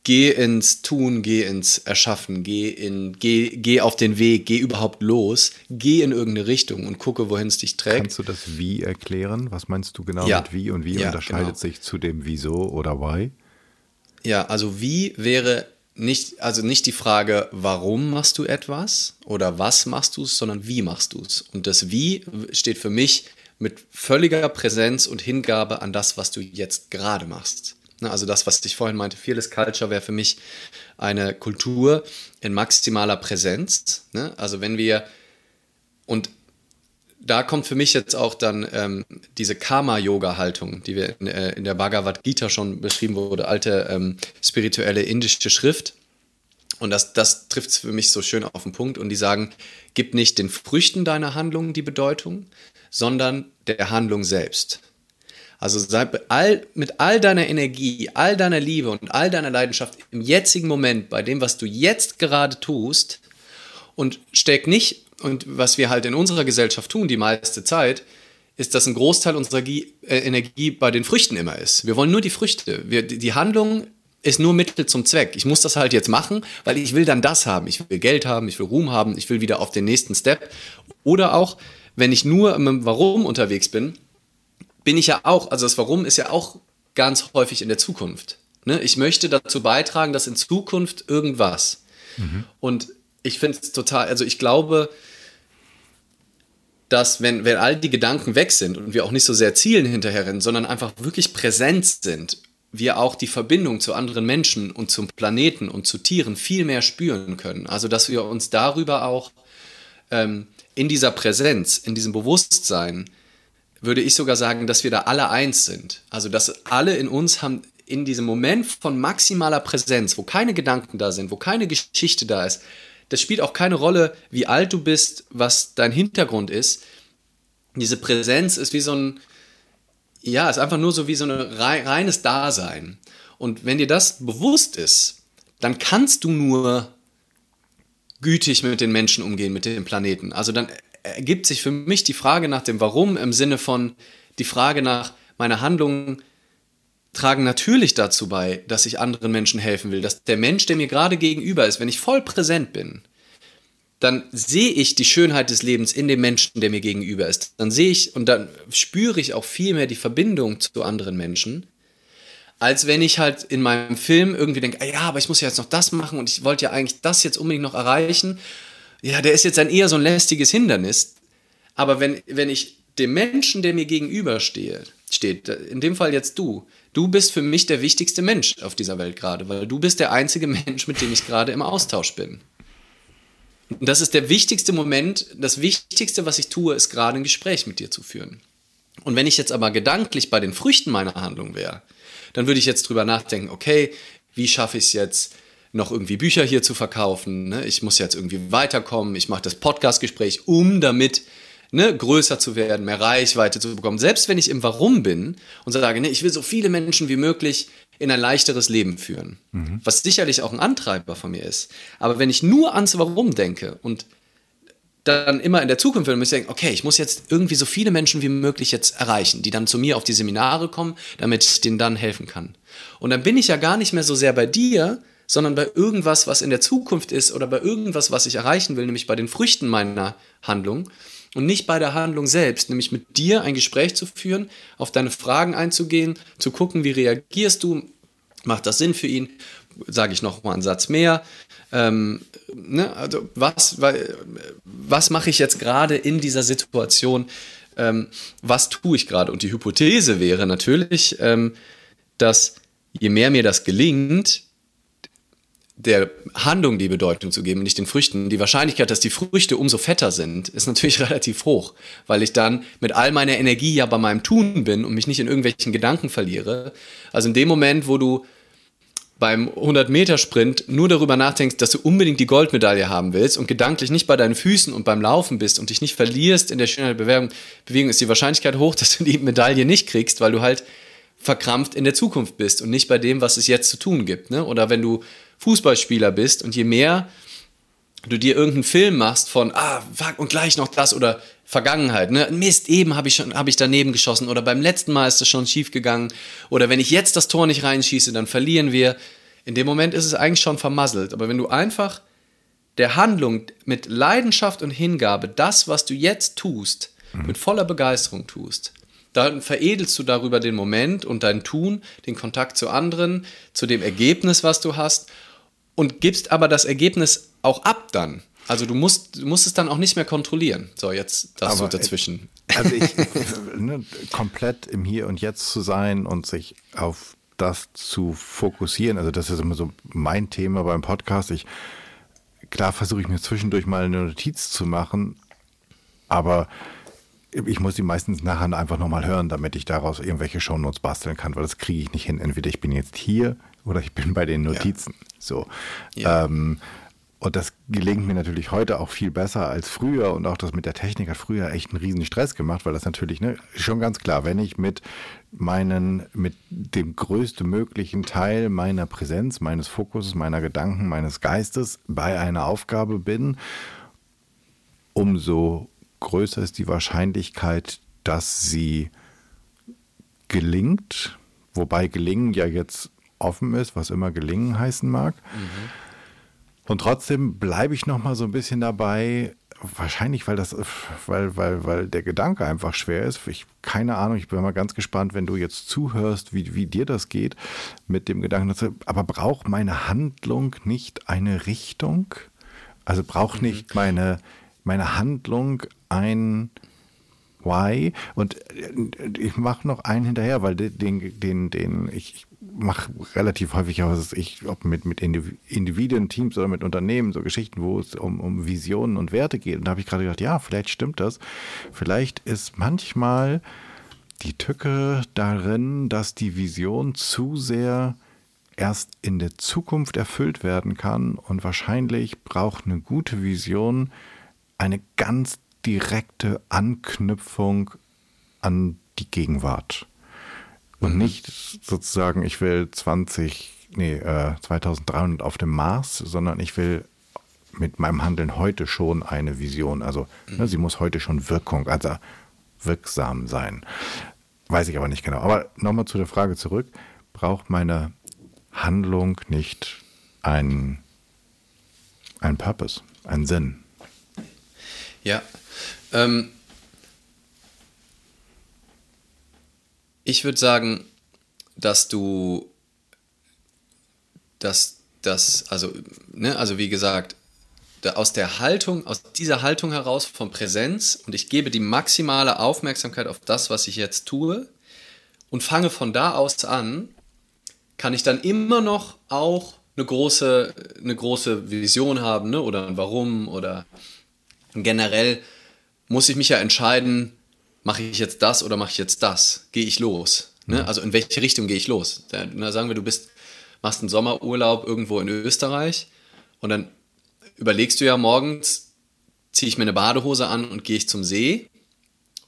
geh ins Tun, geh ins Erschaffen, geh, in, geh, geh auf den Weg, geh überhaupt los, geh in irgendeine Richtung und gucke, wohin es dich trägt. Kannst du das Wie erklären? Was meinst du genau ja. mit Wie und wie ja, unterscheidet genau. sich zu dem Wieso oder Why? Ja, also wie wäre nicht, also nicht die Frage, warum machst du etwas oder was machst du es, sondern wie machst du es. Und das Wie steht für mich mit völliger Präsenz und Hingabe an das, was du jetzt gerade machst. Ne, also das, was ich vorhin meinte, Fearless Culture wäre für mich eine Kultur in maximaler Präsenz. Ne? Also wenn wir, und da kommt für mich jetzt auch dann ähm, diese Karma-Yoga-Haltung, die wir in, äh, in, der Bhagavad Gita schon beschrieben wurde, alte ähm, spirituelle indische Schrift. Und das, das trifft es für mich so schön auf den Punkt. Und die sagen, gib nicht den Früchten deiner Handlungen die Bedeutung, sondern der Handlung selbst. Also sei all, mit all deiner Energie, all deiner Liebe und all deiner Leidenschaft im jetzigen Moment bei dem, was du jetzt gerade tust und steck nicht, und was wir halt in unserer Gesellschaft tun, die meiste Zeit, ist, dass ein Großteil unserer äh, Energie bei den Früchten immer ist. Wir wollen nur die Früchte. Wir, die Handlung ist nur Mittel zum Zweck. Ich muss das halt jetzt machen, weil ich will dann das haben. Ich will Geld haben, ich will Ruhm haben, ich will wieder auf den nächsten Step. Oder auch, wenn ich nur im Warum unterwegs bin, bin ich ja auch, also das Warum ist ja auch ganz häufig in der Zukunft. Ne? Ich möchte dazu beitragen, dass in Zukunft irgendwas. Mhm. Und ich finde es total, also ich glaube, dass wenn, wenn all die Gedanken weg sind und wir auch nicht so sehr Zielen hinterherrennen, sondern einfach wirklich präsent sind, wir auch die Verbindung zu anderen Menschen und zum Planeten und zu Tieren viel mehr spüren können. Also dass wir uns darüber auch ähm, in dieser Präsenz, in diesem Bewusstsein würde ich sogar sagen, dass wir da alle eins sind. Also, dass alle in uns haben in diesem Moment von maximaler Präsenz, wo keine Gedanken da sind, wo keine Geschichte da ist, das spielt auch keine Rolle, wie alt du bist, was dein Hintergrund ist. Diese Präsenz ist wie so ein, ja, ist einfach nur so wie so ein reines Dasein. Und wenn dir das bewusst ist, dann kannst du nur gütig mit den Menschen umgehen, mit dem Planeten. Also dann ergibt sich für mich die Frage nach dem Warum im Sinne von die Frage nach meine Handlungen tragen natürlich dazu bei, dass ich anderen Menschen helfen will, dass der Mensch, der mir gerade gegenüber ist, wenn ich voll präsent bin, dann sehe ich die Schönheit des Lebens in dem Menschen, der mir gegenüber ist. Dann sehe ich und dann spüre ich auch viel mehr die Verbindung zu anderen Menschen, als wenn ich halt in meinem Film irgendwie denke, ah ja, aber ich muss ja jetzt noch das machen und ich wollte ja eigentlich das jetzt unbedingt noch erreichen ja, der ist jetzt dann eher so ein lästiges Hindernis. Aber wenn, wenn ich dem Menschen, der mir gegenüberstehe, steht, in dem Fall jetzt du, du bist für mich der wichtigste Mensch auf dieser Welt gerade, weil du bist der einzige Mensch, mit dem ich gerade im Austausch bin. Und das ist der wichtigste Moment, das Wichtigste, was ich tue, ist gerade ein Gespräch mit dir zu führen. Und wenn ich jetzt aber gedanklich bei den Früchten meiner Handlung wäre, dann würde ich jetzt drüber nachdenken, okay, wie schaffe ich es jetzt, noch irgendwie Bücher hier zu verkaufen. Ne? Ich muss jetzt irgendwie weiterkommen. Ich mache das Podcastgespräch, um damit ne, größer zu werden, mehr Reichweite zu bekommen. Selbst wenn ich im Warum bin und sage, ne, ich will so viele Menschen wie möglich in ein leichteres Leben führen, mhm. was sicherlich auch ein Antreiber von mir ist. Aber wenn ich nur ans Warum denke und dann immer in der Zukunft will, muss ich denken, okay, ich muss jetzt irgendwie so viele Menschen wie möglich jetzt erreichen, die dann zu mir auf die Seminare kommen, damit ich denen dann helfen kann. Und dann bin ich ja gar nicht mehr so sehr bei dir, sondern bei irgendwas, was in der Zukunft ist oder bei irgendwas, was ich erreichen will, nämlich bei den Früchten meiner Handlung und nicht bei der Handlung selbst, nämlich mit dir ein Gespräch zu führen, auf deine Fragen einzugehen, zu gucken, wie reagierst du, macht das Sinn für ihn, sage ich noch mal einen Satz mehr. Ähm, ne, also was, was mache ich jetzt gerade in dieser Situation? Ähm, was tue ich gerade? Und die Hypothese wäre natürlich, ähm, dass je mehr mir das gelingt, der Handlung die Bedeutung zu geben, nicht den Früchten. Die Wahrscheinlichkeit, dass die Früchte umso fetter sind, ist natürlich <laughs> relativ hoch, weil ich dann mit all meiner Energie ja bei meinem Tun bin und mich nicht in irgendwelchen Gedanken verliere. Also in dem Moment, wo du beim 100-Meter-Sprint nur darüber nachdenkst, dass du unbedingt die Goldmedaille haben willst und gedanklich nicht bei deinen Füßen und beim Laufen bist und dich nicht verlierst in der Schönheit der Bewegung, Bewegung, ist die Wahrscheinlichkeit hoch, <laughs> dass du die Medaille nicht kriegst, weil du halt verkrampft in der Zukunft bist und nicht bei dem, was es jetzt zu tun gibt. Ne? Oder wenn du Fußballspieler bist und je mehr du dir irgendeinen Film machst von, ah, fuck, und gleich noch das oder Vergangenheit, ne? Mist, eben habe ich schon, habe ich daneben geschossen oder beim letzten Mal ist das schon schief gegangen oder wenn ich jetzt das Tor nicht reinschieße, dann verlieren wir. In dem Moment ist es eigentlich schon vermasselt. Aber wenn du einfach der Handlung mit Leidenschaft und Hingabe das, was du jetzt tust, mhm. mit voller Begeisterung tust, dann veredelst du darüber den Moment und dein Tun, den Kontakt zu anderen, zu dem Ergebnis, was du hast und gibst aber das Ergebnis auch ab dann. Also du musst, du musst es dann auch nicht mehr kontrollieren. So, jetzt das so dazwischen. Also ich, <laughs> ne, komplett im Hier und Jetzt zu sein und sich auf das zu fokussieren. Also das ist immer so mein Thema beim Podcast. Ich, klar versuche ich mir zwischendurch mal eine Notiz zu machen, aber ich muss die meistens nachher einfach nochmal hören, damit ich daraus irgendwelche Shownotes basteln kann, weil das kriege ich nicht hin. Entweder ich bin jetzt hier oder ich bin bei den Notizen. Ja. So. Ja. Ähm, und das gelingt mir natürlich heute auch viel besser als früher. Und auch das mit der Technik hat früher echt einen riesen Stress gemacht, weil das natürlich, ne, schon ganz klar, wenn ich mit meinen, mit dem größten möglichen Teil meiner Präsenz, meines Fokuses, meiner Gedanken, meines Geistes bei einer Aufgabe bin, umso größer ist die Wahrscheinlichkeit, dass sie gelingt. Wobei gelingen ja jetzt offen ist, was immer gelingen heißen mag. Mhm. Und trotzdem bleibe ich noch mal so ein bisschen dabei, wahrscheinlich, weil das, weil, weil, weil der Gedanke einfach schwer ist. Ich, keine Ahnung, ich bin mal ganz gespannt, wenn du jetzt zuhörst, wie, wie dir das geht mit dem Gedanken, dass, aber braucht meine Handlung nicht eine Richtung? Also braucht mhm. nicht meine, meine Handlung ein Why? Und ich mache noch einen hinterher, weil den, den, den, ich, mache relativ häufig auch, ich, ob mit, mit Individuen, Teams oder mit Unternehmen, so Geschichten, wo es um, um Visionen und Werte geht. Und da habe ich gerade gedacht, ja, vielleicht stimmt das. Vielleicht ist manchmal die Tücke darin, dass die Vision zu sehr erst in der Zukunft erfüllt werden kann und wahrscheinlich braucht eine gute Vision eine ganz direkte Anknüpfung an die Gegenwart. Und nicht sozusagen, ich will 20, nee, äh, 2300 auf dem Mars, sondern ich will mit meinem Handeln heute schon eine Vision. Also ne, sie muss heute schon Wirkung, also wirksam sein. Weiß ich aber nicht genau. Aber nochmal zu der Frage zurück. Braucht meine Handlung nicht einen, einen Purpose, einen Sinn? Ja. Ähm, Ich würde sagen, dass du, dass das, also, ne, also wie gesagt, aus der Haltung, aus dieser Haltung heraus von Präsenz und ich gebe die maximale Aufmerksamkeit auf das, was ich jetzt tue und fange von da aus an, kann ich dann immer noch auch eine große, eine große Vision haben ne? oder ein Warum oder generell muss ich mich ja entscheiden, mache ich jetzt das oder mache ich jetzt das? Gehe ich los? Ne? Also in welche Richtung gehe ich los? Da, na, sagen wir, du bist, machst einen Sommerurlaub irgendwo in Österreich und dann überlegst du ja morgens, ziehe ich mir eine Badehose an und gehe ich zum See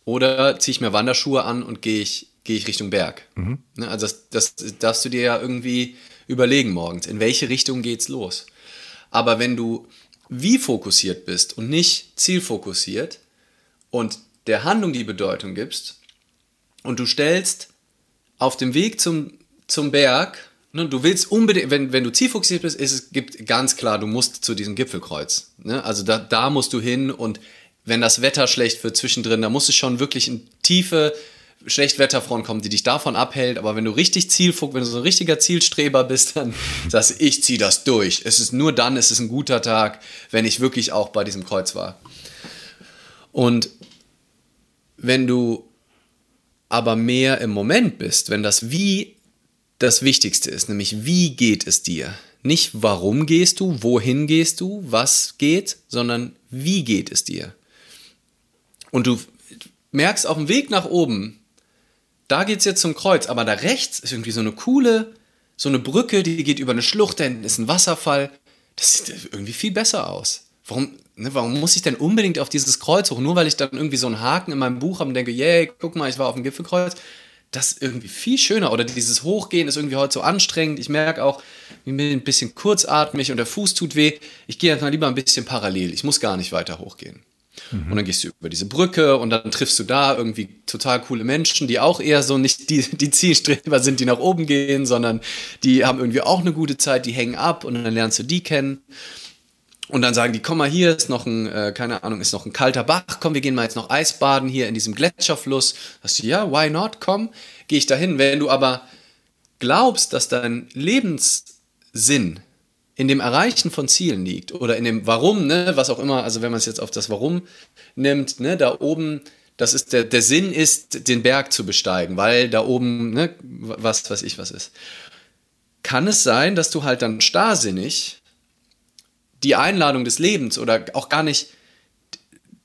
oder ziehe ich mir Wanderschuhe an und gehe ich, gehe ich Richtung Berg. Mhm. Ne? Also das, das darfst du dir ja irgendwie überlegen morgens, in welche Richtung geht's los. Aber wenn du wie fokussiert bist und nicht zielfokussiert und der Handlung die Bedeutung gibst und du stellst auf dem Weg zum, zum Berg, ne, du willst unbedingt, wenn, wenn du zielfokussiert bist, ist es gibt ganz klar, du musst zu diesem Gipfelkreuz. Ne? Also da, da musst du hin und wenn das Wetter schlecht wird zwischendrin, da muss es schon wirklich in tiefe Schlechtwetterfront kommen, die dich davon abhält. Aber wenn du richtig Zielfokus, wenn du so ein richtiger Zielstreber bist, dann <laughs> sagst ich ziehe das durch. Es ist nur dann, es ist ein guter Tag, wenn ich wirklich auch bei diesem Kreuz war. Und wenn du aber mehr im Moment bist, wenn das Wie das Wichtigste ist, nämlich wie geht es dir? Nicht warum gehst du, wohin gehst du, was geht, sondern wie geht es dir? Und du merkst auf dem Weg nach oben, da geht es jetzt zum Kreuz, aber da rechts ist irgendwie so eine coole, so eine Brücke, die geht über eine Schlucht, da ist ein Wasserfall. Das sieht irgendwie viel besser aus. Warum, ne, warum muss ich denn unbedingt auf dieses Kreuz hoch? Nur weil ich dann irgendwie so einen Haken in meinem Buch habe und denke, yay, guck mal, ich war auf dem Gipfelkreuz. Das ist irgendwie viel schöner. Oder dieses Hochgehen ist irgendwie heute so anstrengend. Ich merke auch, ich bin ein bisschen kurzatmig und der Fuß tut weh. Ich gehe mal lieber ein bisschen parallel. Ich muss gar nicht weiter hochgehen. Mhm. Und dann gehst du über diese Brücke und dann triffst du da irgendwie total coole Menschen, die auch eher so nicht die, die Zielstreber sind, die nach oben gehen, sondern die haben irgendwie auch eine gute Zeit, die hängen ab und dann lernst du die kennen. Und dann sagen die, komm mal hier, ist noch ein, äh, keine Ahnung, ist noch ein kalter Bach, komm, wir gehen mal jetzt noch Eisbaden hier in diesem Gletscherfluss. Sagst du, ja, why not, komm, gehe ich dahin. Wenn du aber glaubst, dass dein Lebenssinn in dem Erreichen von Zielen liegt oder in dem Warum, ne, was auch immer, also wenn man es jetzt auf das Warum nimmt, ne, da oben das ist der, der Sinn ist, den Berg zu besteigen, weil da oben, ne, was weiß ich, was ist. Kann es sein, dass du halt dann starrsinnig die Einladung des Lebens oder auch gar nicht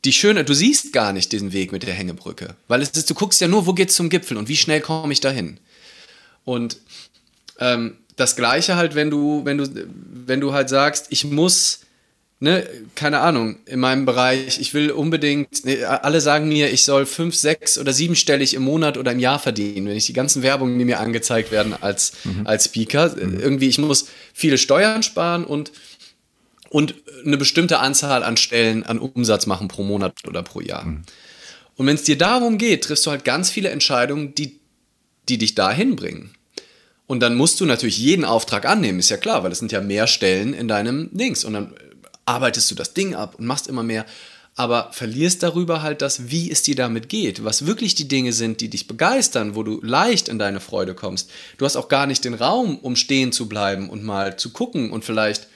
die schöne, du siehst gar nicht diesen Weg mit der Hängebrücke, weil es ist, du guckst ja nur, wo geht's zum Gipfel und wie schnell komme ich dahin. Und ähm, das Gleiche halt, wenn du, wenn du, wenn du halt sagst, ich muss ne, keine Ahnung, in meinem Bereich, ich will unbedingt, ne, alle sagen mir, ich soll fünf, sechs oder siebenstellig im Monat oder im Jahr verdienen, wenn ich die ganzen Werbungen, die mir angezeigt werden als, mhm. als Speaker, mhm. irgendwie, ich muss viele Steuern sparen und, und eine bestimmte Anzahl an Stellen an Umsatz machen pro Monat oder pro Jahr. Mhm. Und wenn es dir darum geht, triffst du halt ganz viele Entscheidungen, die, die dich dahin bringen. Und dann musst du natürlich jeden Auftrag annehmen, ist ja klar, weil es sind ja mehr Stellen in deinem Dings. Und dann arbeitest du das Ding ab und machst immer mehr, aber verlierst darüber halt das, wie es dir damit geht, was wirklich die Dinge sind, die dich begeistern, wo du leicht in deine Freude kommst. Du hast auch gar nicht den Raum, um stehen zu bleiben und mal zu gucken und vielleicht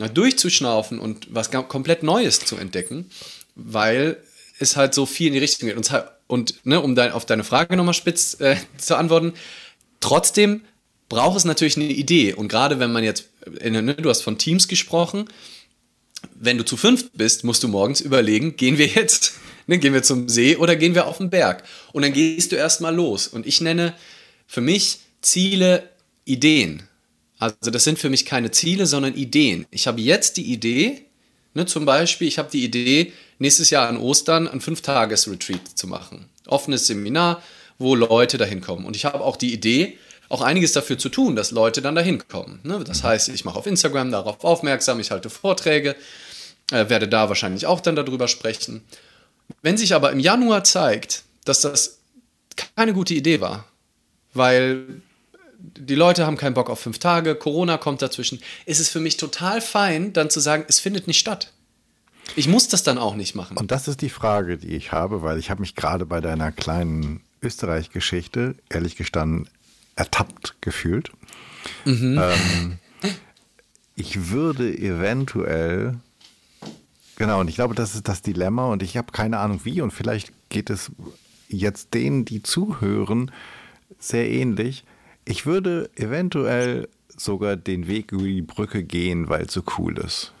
na, durchzuschnaufen und was komplett Neues zu entdecken, weil es halt so viel in die Richtung geht. Und, und ne, um dein, auf deine Frage nochmal spitz äh, <laughs> zu antworten, trotzdem braucht es natürlich eine Idee. Und gerade wenn man jetzt, äh, ne, du hast von Teams gesprochen, wenn du zu fünft bist, musst du morgens überlegen, gehen wir jetzt, <laughs> ne, gehen wir zum See oder gehen wir auf den Berg? Und dann gehst du erstmal los. Und ich nenne für mich Ziele Ideen. Also das sind für mich keine Ziele, sondern Ideen. Ich habe jetzt die Idee, ne, zum Beispiel, ich habe die Idee, nächstes Jahr an Ostern ein Fünf-Tages-Retreat zu machen. Offenes Seminar, wo Leute dahin kommen. Und ich habe auch die Idee, auch einiges dafür zu tun, dass Leute dann dahin kommen. Ne? Das heißt, ich mache auf Instagram darauf aufmerksam, ich halte Vorträge, äh, werde da wahrscheinlich auch dann darüber sprechen. Wenn sich aber im Januar zeigt, dass das keine gute Idee war, weil die Leute haben keinen Bock auf fünf Tage, Corona kommt dazwischen, ist es für mich total fein, dann zu sagen, es findet nicht statt. Ich muss das dann auch nicht machen. Und das ist die Frage, die ich habe, weil ich habe mich gerade bei deiner kleinen Österreich-Geschichte, ehrlich gestanden, ertappt gefühlt. Mhm. Ähm, ich würde eventuell, genau, und ich glaube, das ist das Dilemma und ich habe keine Ahnung wie und vielleicht geht es jetzt denen, die zuhören, sehr ähnlich. Ich würde eventuell sogar den Weg über die Brücke gehen, weil es so cool ist.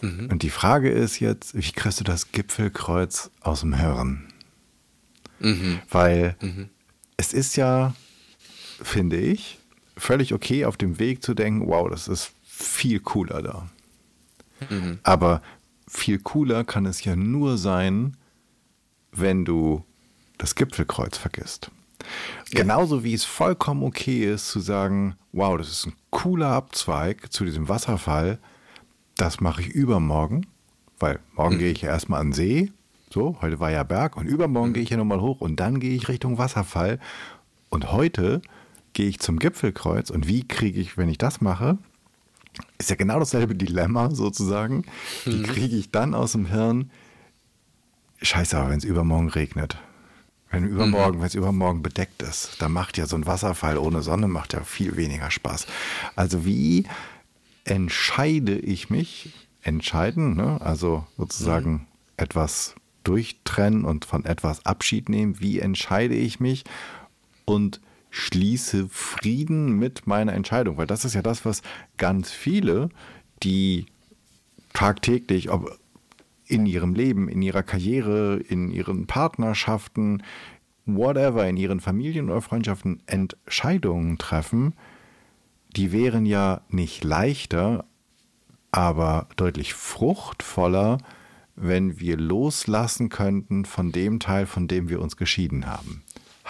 Mhm. Und die Frage ist jetzt, wie kriegst du das Gipfelkreuz aus dem Hirn? Mhm. Weil mhm. es ist ja finde ich, völlig okay, auf dem Weg zu denken, wow, das ist viel cooler da. Mhm. Aber viel cooler kann es ja nur sein, wenn du das Gipfelkreuz vergisst. Ja. Genauso wie es vollkommen okay ist zu sagen, wow, das ist ein cooler Abzweig zu diesem Wasserfall, das mache ich übermorgen, weil morgen mhm. gehe ich ja erstmal an den See, so, heute war ja Berg und übermorgen mhm. gehe ich ja nochmal hoch und dann gehe ich Richtung Wasserfall und heute gehe ich zum Gipfelkreuz und wie kriege ich, wenn ich das mache, ist ja genau dasselbe Dilemma sozusagen. Wie mhm. kriege ich dann aus dem Hirn, scheiße, aber wenn es übermorgen regnet, wenn übermorgen, mhm. wenn es übermorgen bedeckt ist, dann macht ja so ein Wasserfall ohne Sonne macht ja viel weniger Spaß. Also wie entscheide ich mich, entscheiden, ne? also sozusagen mhm. etwas durchtrennen und von etwas Abschied nehmen, wie entscheide ich mich und schließe Frieden mit meiner Entscheidung, weil das ist ja das, was ganz viele, die tagtäglich, ob in ihrem Leben, in ihrer Karriere, in ihren Partnerschaften, whatever, in ihren Familien oder Freundschaften Entscheidungen treffen, die wären ja nicht leichter, aber deutlich fruchtvoller, wenn wir loslassen könnten von dem Teil, von dem wir uns geschieden haben.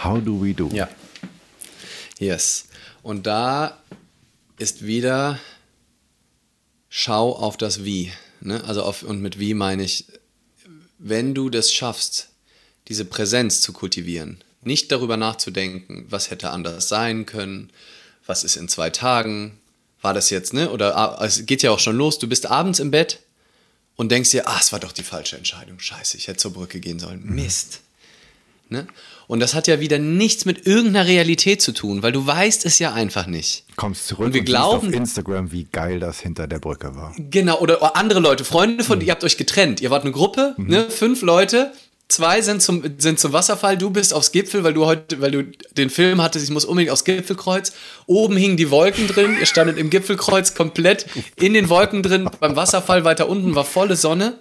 How do we do? Ja. Yes. Und da ist wieder Schau auf das Wie. Ne? Also auf, und mit Wie meine ich, wenn du das schaffst, diese Präsenz zu kultivieren, nicht darüber nachzudenken, was hätte anders sein können, was ist in zwei Tagen, war das jetzt, ne? Oder ah, es geht ja auch schon los, du bist abends im Bett und denkst dir, ah, es war doch die falsche Entscheidung, scheiße, ich hätte zur Brücke gehen sollen, mhm. Mist. Ne? Und das hat ja wieder nichts mit irgendeiner Realität zu tun, weil du weißt es ja einfach nicht. Kommst zurück und wir und glauben auf Instagram, wie geil das hinter der Brücke war. Genau, oder andere Leute, Freunde von mhm. ihr habt euch getrennt. Ihr wart eine Gruppe, mhm. ne, fünf Leute, Zwei sind zum, sind zum Wasserfall, du bist aufs Gipfel, weil du heute, weil du den Film hattest, ich muss unbedingt aufs Gipfelkreuz. Oben hingen die Wolken drin, ihr standet im Gipfelkreuz komplett in den Wolken drin, beim Wasserfall weiter unten war volle Sonne.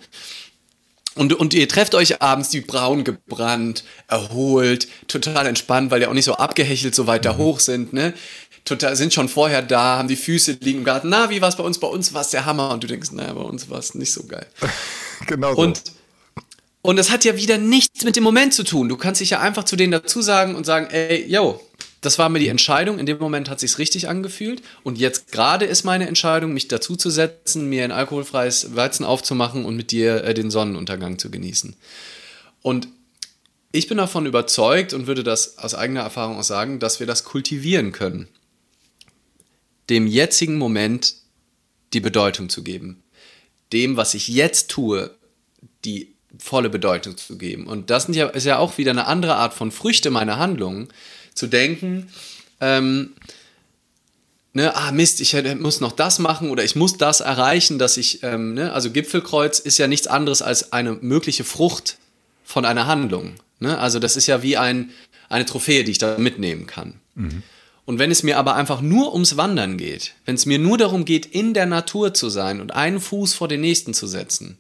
Und, und ihr trefft euch abends, die braun gebrannt, erholt, total entspannt, weil ihr auch nicht so abgehechelt so weiter mhm. hoch sind, ne? Total, sind schon vorher da, haben die Füße liegen im Garten. Na, wie war es bei uns? Bei uns war es der Hammer. Und du denkst, naja, bei uns war es nicht so geil. <laughs> genau so. Und, und das hat ja wieder nichts mit dem Moment zu tun. Du kannst dich ja einfach zu denen dazu sagen und sagen, ey, yo, das war mir die Entscheidung. In dem Moment hat sich's richtig angefühlt. Und jetzt gerade ist meine Entscheidung, mich dazu zu setzen, mir ein alkoholfreies Weizen aufzumachen und mit dir äh, den Sonnenuntergang zu genießen. Und ich bin davon überzeugt und würde das aus eigener Erfahrung auch sagen, dass wir das kultivieren können. Dem jetzigen Moment die Bedeutung zu geben. Dem, was ich jetzt tue, die volle Bedeutung zu geben. Und das ist ja auch wieder eine andere Art von Früchte meiner Handlungen zu denken, ähm, ne, ah Mist, ich muss noch das machen oder ich muss das erreichen, dass ich, ähm, ne, also Gipfelkreuz ist ja nichts anderes als eine mögliche Frucht von einer Handlung. Ne? Also das ist ja wie ein, eine Trophäe, die ich da mitnehmen kann. Mhm. Und wenn es mir aber einfach nur ums Wandern geht, wenn es mir nur darum geht, in der Natur zu sein und einen Fuß vor den nächsten zu setzen,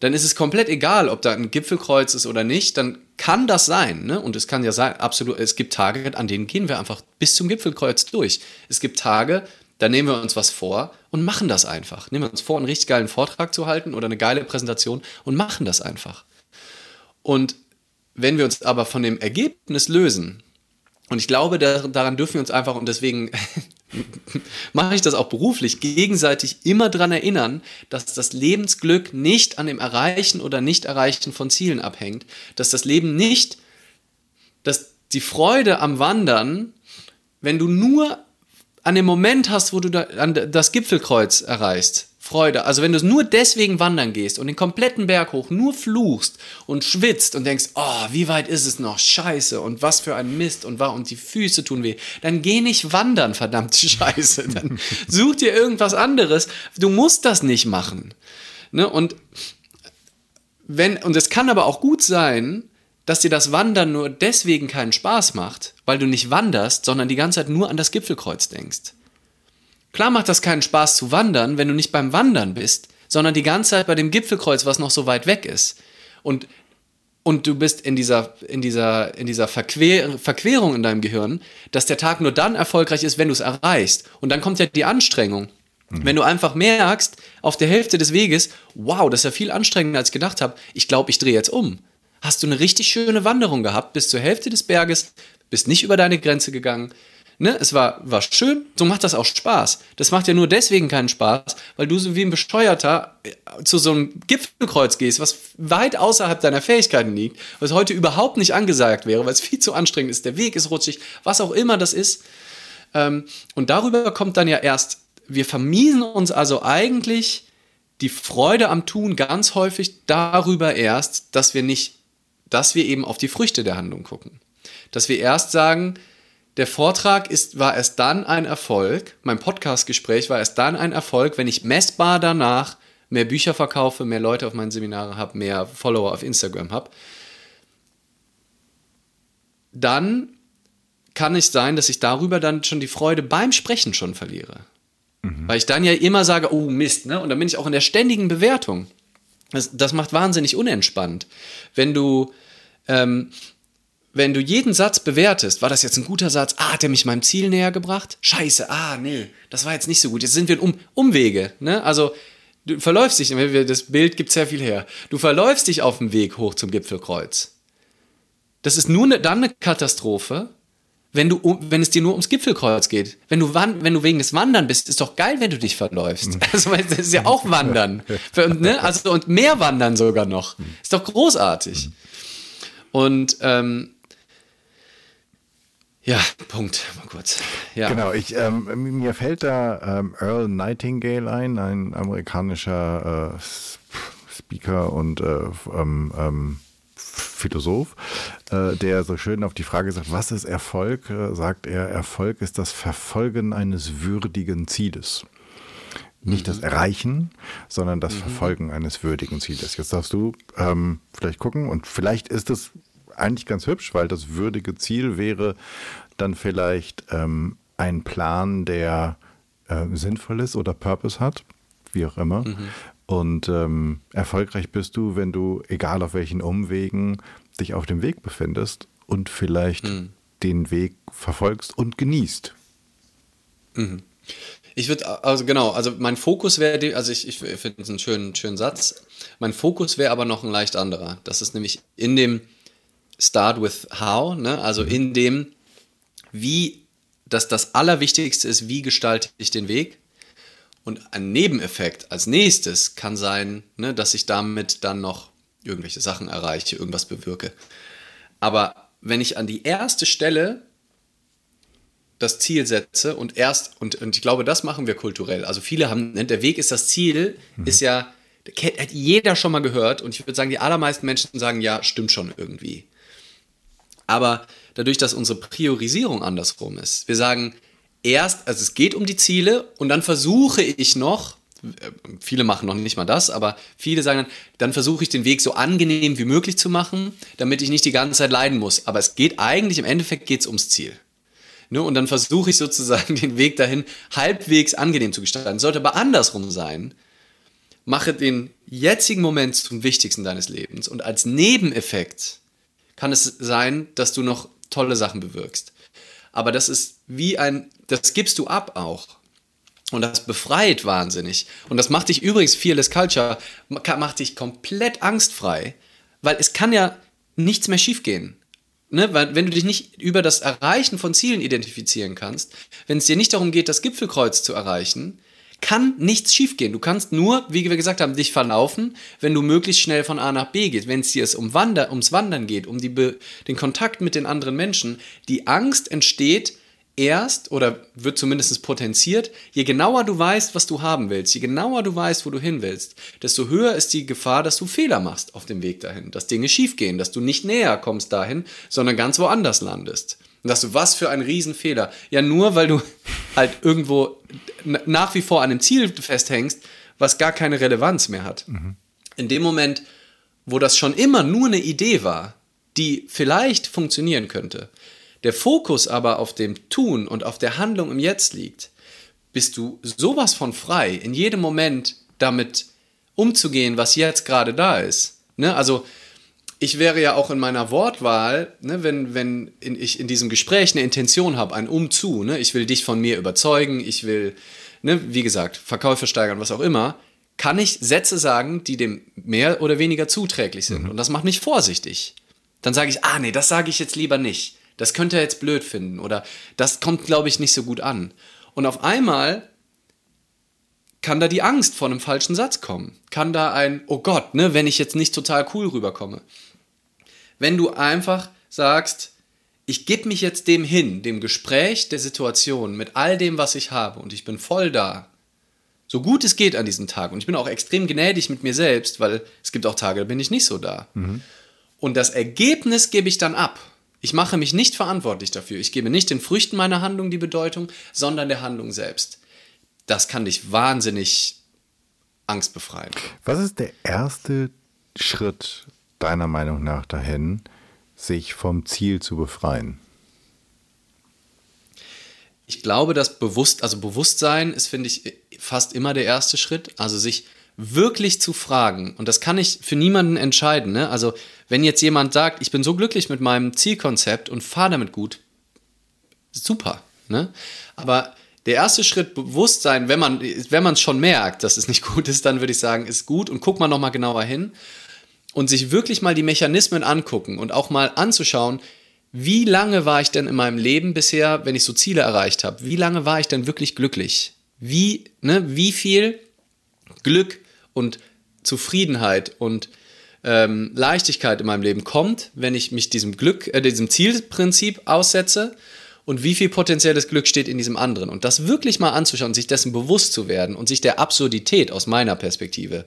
dann ist es komplett egal, ob da ein Gipfelkreuz ist oder nicht, dann kann das sein, ne? Und es kann ja sein, absolut, es gibt Tage, an denen gehen wir einfach bis zum Gipfelkreuz durch. Es gibt Tage, da nehmen wir uns was vor und machen das einfach. Nehmen wir uns vor, einen richtig geilen Vortrag zu halten oder eine geile Präsentation und machen das einfach. Und wenn wir uns aber von dem Ergebnis lösen, und ich glaube, daran dürfen wir uns einfach, und deswegen <laughs> mache ich das auch beruflich, gegenseitig immer daran erinnern, dass das Lebensglück nicht an dem Erreichen oder Nicht-Erreichen von Zielen abhängt, dass das Leben nicht, dass die Freude am Wandern, wenn du nur an dem Moment hast, wo du da, das Gipfelkreuz erreichst, Freude. Also wenn du nur deswegen wandern gehst und den kompletten Berg hoch nur fluchst und schwitzt und denkst, oh, wie weit ist es noch? Scheiße und was für ein Mist und war und die Füße tun weh. Dann geh nicht wandern, verdammte <laughs> Scheiße. Dann such dir irgendwas anderes. Du musst das nicht machen. Ne? Und wenn, und es kann aber auch gut sein, dass dir das Wandern nur deswegen keinen Spaß macht, weil du nicht wanderst, sondern die ganze Zeit nur an das Gipfelkreuz denkst. Klar macht das keinen Spaß zu wandern, wenn du nicht beim Wandern bist, sondern die ganze Zeit bei dem Gipfelkreuz, was noch so weit weg ist. Und, und du bist in dieser, in dieser, in dieser Verquer Verquerung in deinem Gehirn, dass der Tag nur dann erfolgreich ist, wenn du es erreichst. Und dann kommt ja die Anstrengung. Mhm. Wenn du einfach merkst, auf der Hälfte des Weges, wow, das ist ja viel anstrengender, als ich gedacht habe, ich glaube, ich drehe jetzt um. Hast du eine richtig schöne Wanderung gehabt, bis zur Hälfte des Berges, bist nicht über deine Grenze gegangen, Ne, es war, war schön, so macht das auch Spaß. Das macht ja nur deswegen keinen Spaß, weil du so wie ein Besteuerter äh, zu so einem Gipfelkreuz gehst, was weit außerhalb deiner Fähigkeiten liegt, was heute überhaupt nicht angesagt wäre, weil es viel zu anstrengend ist, der Weg ist rutschig, was auch immer das ist. Ähm, und darüber kommt dann ja erst, wir vermiesen uns also eigentlich die Freude am Tun ganz häufig darüber erst, dass wir nicht, dass wir eben auf die Früchte der Handlung gucken. Dass wir erst sagen, der Vortrag ist, war erst dann ein Erfolg, mein Podcastgespräch war erst dann ein Erfolg, wenn ich messbar danach mehr Bücher verkaufe, mehr Leute auf meinen Seminaren habe, mehr Follower auf Instagram habe. Dann kann es sein, dass ich darüber dann schon die Freude beim Sprechen schon verliere. Mhm. Weil ich dann ja immer sage, oh Mist, ne? Und dann bin ich auch in der ständigen Bewertung. Das, das macht wahnsinnig unentspannt. Wenn du, ähm, wenn du jeden Satz bewertest, war das jetzt ein guter Satz? Ah, hat er mich meinem Ziel näher gebracht? Scheiße, ah, nee, das war jetzt nicht so gut. Jetzt sind wir in um Umwege, ne? Also, du verläufst dich, das Bild gibt sehr viel her. Du verläufst dich auf dem Weg hoch zum Gipfelkreuz. Das ist nur ne, dann eine Katastrophe, wenn, du, wenn es dir nur ums Gipfelkreuz geht. Wenn du, wenn du wegen des Wandern bist, ist doch geil, wenn du dich verläufst. Mhm. Also, das ist ja auch Wandern. Für, ne? also, und mehr Wandern sogar noch. Mhm. Ist doch großartig. Mhm. Und ähm, ja, Punkt, mal kurz. Ja. Genau, ich, ähm, mir fällt da ähm, Earl Nightingale ein, ein amerikanischer äh, Speaker und äh, ähm, ähm, Philosoph, äh, der so schön auf die Frage sagt, was ist Erfolg? Äh, sagt er, Erfolg ist das Verfolgen eines würdigen Zieles. nicht mhm. das Erreichen, sondern das mhm. Verfolgen eines würdigen Zieles. Jetzt darfst du ähm, vielleicht gucken und vielleicht ist es eigentlich ganz hübsch, weil das würdige Ziel wäre dann vielleicht ähm, ein Plan, der äh, sinnvoll ist oder Purpose hat, wie auch immer. Mhm. Und ähm, erfolgreich bist du, wenn du, egal auf welchen Umwegen, dich auf dem Weg befindest und vielleicht mhm. den Weg verfolgst und genießt. Mhm. Ich würde, also genau, also mein Fokus wäre, also ich, ich finde es einen schönen, schönen Satz. Mein Fokus wäre aber noch ein leicht anderer. Das ist nämlich in dem Start with How, ne? also mhm. in dem, wie, dass das Allerwichtigste ist, wie gestalte ich den Weg. Und ein Nebeneffekt als nächstes kann sein, ne, dass ich damit dann noch irgendwelche Sachen erreiche, irgendwas bewirke. Aber wenn ich an die erste Stelle das Ziel setze und erst, und, und ich glaube, das machen wir kulturell. Also viele haben, ne, der Weg ist das Ziel, mhm. ist ja, hat jeder schon mal gehört und ich würde sagen, die allermeisten Menschen sagen, ja, stimmt schon irgendwie. Aber dadurch, dass unsere Priorisierung andersrum ist, wir sagen, erst, also es geht um die Ziele und dann versuche ich noch, viele machen noch nicht mal das, aber viele sagen dann, dann versuche ich den Weg so angenehm wie möglich zu machen, damit ich nicht die ganze Zeit leiden muss. Aber es geht eigentlich, im Endeffekt geht es ums Ziel. Ne? Und dann versuche ich sozusagen <laughs> den Weg dahin halbwegs angenehm zu gestalten. Sollte aber andersrum sein, mache den jetzigen Moment zum wichtigsten deines Lebens. Und als Nebeneffekt kann es sein, dass du noch tolle Sachen bewirkst. Aber das ist wie ein, das gibst du ab auch. Und das befreit wahnsinnig. Und das macht dich übrigens, Fearless Culture, macht dich komplett angstfrei, weil es kann ja nichts mehr schiefgehen. Ne, weil wenn du dich nicht über das Erreichen von Zielen identifizieren kannst, wenn es dir nicht darum geht, das Gipfelkreuz zu erreichen, kann nichts schiefgehen. Du kannst nur, wie wir gesagt haben, dich verlaufen, wenn du möglichst schnell von A nach B gehst. Wenn es dir um Wander, ums Wandern geht, um die, den Kontakt mit den anderen Menschen, die Angst entsteht, erst oder wird zumindest potenziert, je genauer du weißt, was du haben willst, je genauer du weißt, wo du hin willst, desto höher ist die Gefahr, dass du Fehler machst auf dem Weg dahin, dass Dinge schiefgehen, dass du nicht näher kommst dahin, sondern ganz woanders landest. Und dass du, was für ein Riesenfehler. Ja, nur weil du halt irgendwo nach wie vor an einem Ziel festhängst, was gar keine Relevanz mehr hat. Mhm. In dem Moment, wo das schon immer nur eine Idee war, die vielleicht funktionieren könnte, der Fokus aber auf dem Tun und auf der Handlung im Jetzt liegt, bist du sowas von frei, in jedem Moment damit umzugehen, was jetzt gerade da ist. Ne? Also ich wäre ja auch in meiner Wortwahl, ne, wenn, wenn in, ich in diesem Gespräch eine Intention habe, ein Umzu, ne, ich will dich von mir überzeugen, ich will, ne, wie gesagt, Verkäufe steigern, was auch immer, kann ich Sätze sagen, die dem mehr oder weniger zuträglich sind. Mhm. Und das macht mich vorsichtig. Dann sage ich, ah nee, das sage ich jetzt lieber nicht das könnte er jetzt blöd finden oder das kommt, glaube ich, nicht so gut an. Und auf einmal kann da die Angst vor einem falschen Satz kommen. Kann da ein, oh Gott, ne, wenn ich jetzt nicht total cool rüberkomme. Wenn du einfach sagst, ich gebe mich jetzt dem hin, dem Gespräch der Situation mit all dem, was ich habe und ich bin voll da. So gut es geht an diesem Tag. Und ich bin auch extrem gnädig mit mir selbst, weil es gibt auch Tage, da bin ich nicht so da. Mhm. Und das Ergebnis gebe ich dann ab. Ich mache mich nicht verantwortlich dafür. Ich gebe nicht den Früchten meiner Handlung die Bedeutung, sondern der Handlung selbst. Das kann dich wahnsinnig Angst befreien. Was ist der erste Schritt deiner Meinung nach dahin, sich vom Ziel zu befreien? Ich glaube, dass bewusst, also Bewusstsein ist, finde ich, fast immer der erste Schritt. Also sich wirklich zu fragen, und das kann ich für niemanden entscheiden, ne? Also, wenn jetzt jemand sagt, ich bin so glücklich mit meinem Zielkonzept und fahre damit gut, super, ne? Aber der erste Schritt Bewusstsein, wenn man wenn es schon merkt, dass es nicht <laughs> gut ist, dann würde ich sagen, ist gut und guck mal noch mal genauer hin und sich wirklich mal die Mechanismen angucken und auch mal anzuschauen, wie lange war ich denn in meinem Leben bisher, wenn ich so Ziele erreicht habe? Wie lange war ich denn wirklich glücklich? Wie, ne, wie viel Glück und Zufriedenheit und ähm, Leichtigkeit in meinem Leben kommt, wenn ich mich diesem Glück, äh, diesem Zielprinzip aussetze und wie viel potenzielles Glück steht in diesem anderen. Und das wirklich mal anzuschauen, sich dessen bewusst zu werden und sich der Absurdität aus meiner Perspektive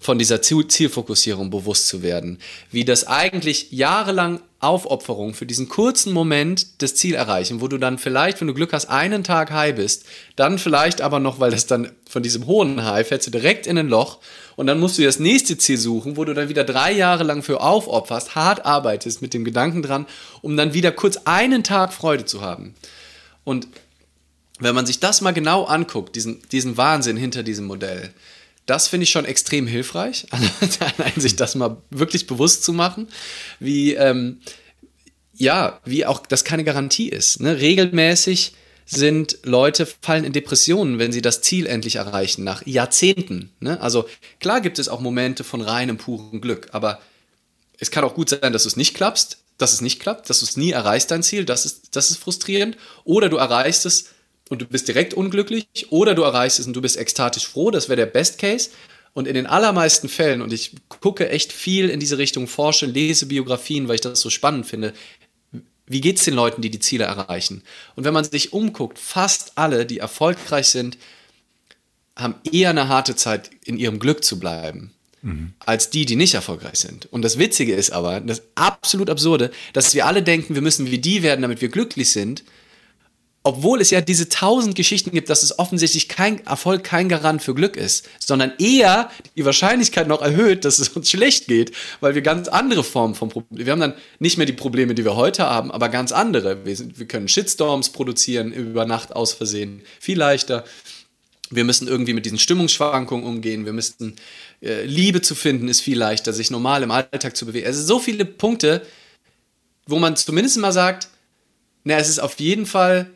von dieser Zielfokussierung bewusst zu werden. Wie das eigentlich jahrelang Aufopferung für diesen kurzen Moment das Ziel erreichen, wo du dann vielleicht, wenn du Glück hast, einen Tag high bist, dann vielleicht aber noch, weil das dann von diesem hohen High fällst du direkt in ein Loch und dann musst du das nächste Ziel suchen, wo du dann wieder drei Jahre lang für aufopferst, hart arbeitest mit dem Gedanken dran, um dann wieder kurz einen Tag Freude zu haben. Und wenn man sich das mal genau anguckt, diesen, diesen Wahnsinn hinter diesem Modell, das finde ich schon extrem hilfreich, <laughs> allein sich das mal wirklich bewusst zu machen, wie, ähm, ja, wie auch das keine Garantie ist. Ne? Regelmäßig sind Leute fallen in Depressionen, wenn sie das Ziel endlich erreichen, nach Jahrzehnten. Ne? Also klar gibt es auch Momente von reinem, purem Glück, aber es kann auch gut sein, dass du es nicht klappst, dass es nicht klappt, dass du es nie erreichst, dein Ziel, das ist, das ist frustrierend. Oder du erreichst es und du bist direkt unglücklich oder du erreichst es und du bist ekstatisch froh, das wäre der Best Case. Und in den allermeisten Fällen, und ich gucke echt viel in diese Richtung, forsche, lese Biografien, weil ich das so spannend finde, wie geht es den Leuten, die die Ziele erreichen? Und wenn man sich umguckt, fast alle, die erfolgreich sind, haben eher eine harte Zeit, in ihrem Glück zu bleiben, mhm. als die, die nicht erfolgreich sind. Und das Witzige ist aber, das absolut Absurde, dass wir alle denken, wir müssen wie die werden, damit wir glücklich sind obwohl es ja diese tausend Geschichten gibt, dass es offensichtlich kein Erfolg kein Garant für Glück ist, sondern eher die Wahrscheinlichkeit noch erhöht, dass es uns schlecht geht, weil wir ganz andere Formen von Problemen, wir haben dann nicht mehr die Probleme, die wir heute haben, aber ganz andere. Wir, sind, wir können Shitstorms produzieren über Nacht aus Versehen, viel leichter. Wir müssen irgendwie mit diesen Stimmungsschwankungen umgehen. Wir müssten äh, Liebe zu finden ist viel leichter, sich normal im Alltag zu bewegen. Also so viele Punkte, wo man zumindest mal sagt, na, es ist auf jeden Fall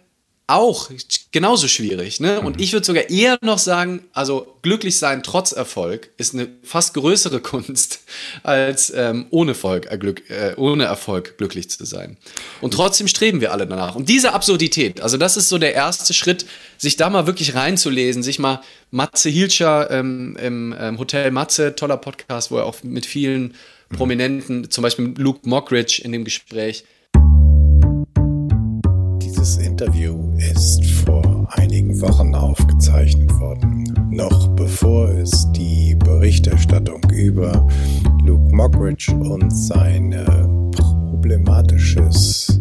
auch genauso schwierig. Ne? Und mhm. ich würde sogar eher noch sagen, also glücklich sein trotz Erfolg ist eine fast größere <laughs> Kunst, als ähm, ohne, Erfolg, äh, äh, ohne Erfolg glücklich zu sein. Und trotzdem streben wir alle danach. Und diese Absurdität, also das ist so der erste Schritt, sich da mal wirklich reinzulesen, sich mal Matze Hilscher ähm, im ähm, Hotel Matze, toller Podcast, wo er auch mit vielen mhm. Prominenten, zum Beispiel Luke Mockridge in dem Gespräch, dieses Interview ist vor einigen Wochen aufgezeichnet worden, noch bevor es die Berichterstattung über Luke Mockridge und sein problematisches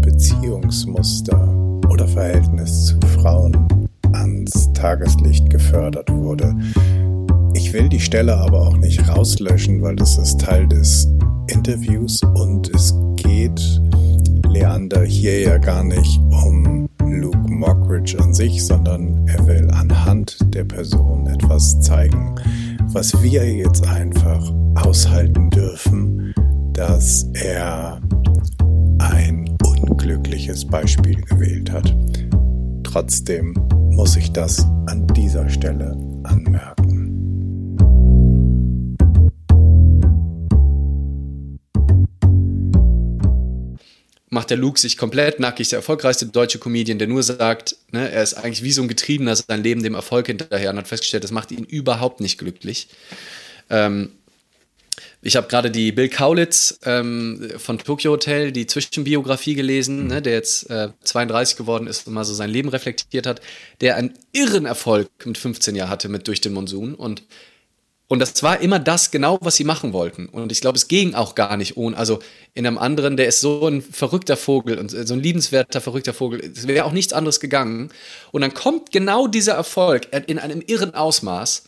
Beziehungsmuster oder Verhältnis zu Frauen ans Tageslicht gefördert wurde. Ich will die Stelle aber auch nicht rauslöschen, weil das ist Teil des Interviews und es geht Leander hier ja gar nicht um Luke Mockridge an sich, sondern er will anhand der Person etwas zeigen, was wir jetzt einfach aushalten dürfen, dass er ein unglückliches Beispiel gewählt hat. Trotzdem muss ich das an dieser Stelle anmerken. Macht der Luke sich komplett nackig, der erfolgreichste deutsche Comedian, der nur sagt, ne, er ist eigentlich wie so ein Getriebener sein Leben dem Erfolg hinterher und hat festgestellt, das macht ihn überhaupt nicht glücklich. Ähm, ich habe gerade die Bill Kaulitz ähm, von Tokyo Hotel, die Zwischenbiografie gelesen, ne, der jetzt äh, 32 geworden ist und mal so sein Leben reflektiert hat, der einen irren Erfolg mit 15 Jahren hatte mit Durch den Monsun und und das war immer das genau, was sie machen wollten. Und ich glaube, es ging auch gar nicht ohne. Also in einem anderen, der ist so ein verrückter Vogel und so ein liebenswerter, verrückter Vogel. Es wäre auch nichts anderes gegangen. Und dann kommt genau dieser Erfolg in einem irren Ausmaß.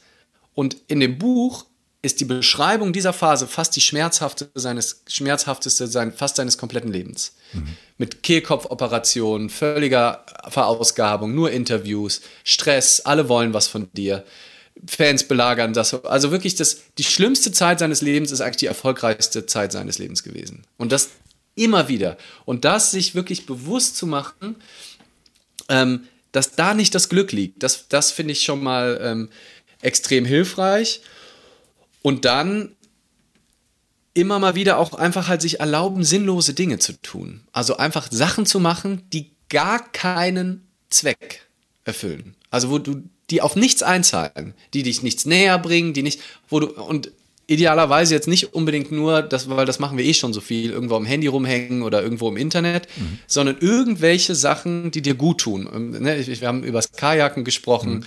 Und in dem Buch ist die Beschreibung dieser Phase fast die schmerzhafte seines, schmerzhafteste sein, fast seines kompletten Lebens. Mhm. Mit Kehlkopfoperationen, völliger Verausgabung, nur Interviews, Stress, alle wollen was von dir. Fans belagern das. Also wirklich, das, die schlimmste Zeit seines Lebens ist eigentlich die erfolgreichste Zeit seines Lebens gewesen. Und das immer wieder. Und das sich wirklich bewusst zu machen, ähm, dass da nicht das Glück liegt, das, das finde ich schon mal ähm, extrem hilfreich. Und dann immer mal wieder auch einfach halt sich erlauben, sinnlose Dinge zu tun. Also einfach Sachen zu machen, die gar keinen Zweck erfüllen. Also wo du die auf nichts einzahlen, die dich nichts näher bringen, die nicht, wo du, und idealerweise jetzt nicht unbedingt nur, das, weil das machen wir eh schon so viel, irgendwo am Handy rumhängen oder irgendwo im Internet, mhm. sondern irgendwelche Sachen, die dir gut tun. Ähm, ne, wir haben über das Kajaken gesprochen. Mhm.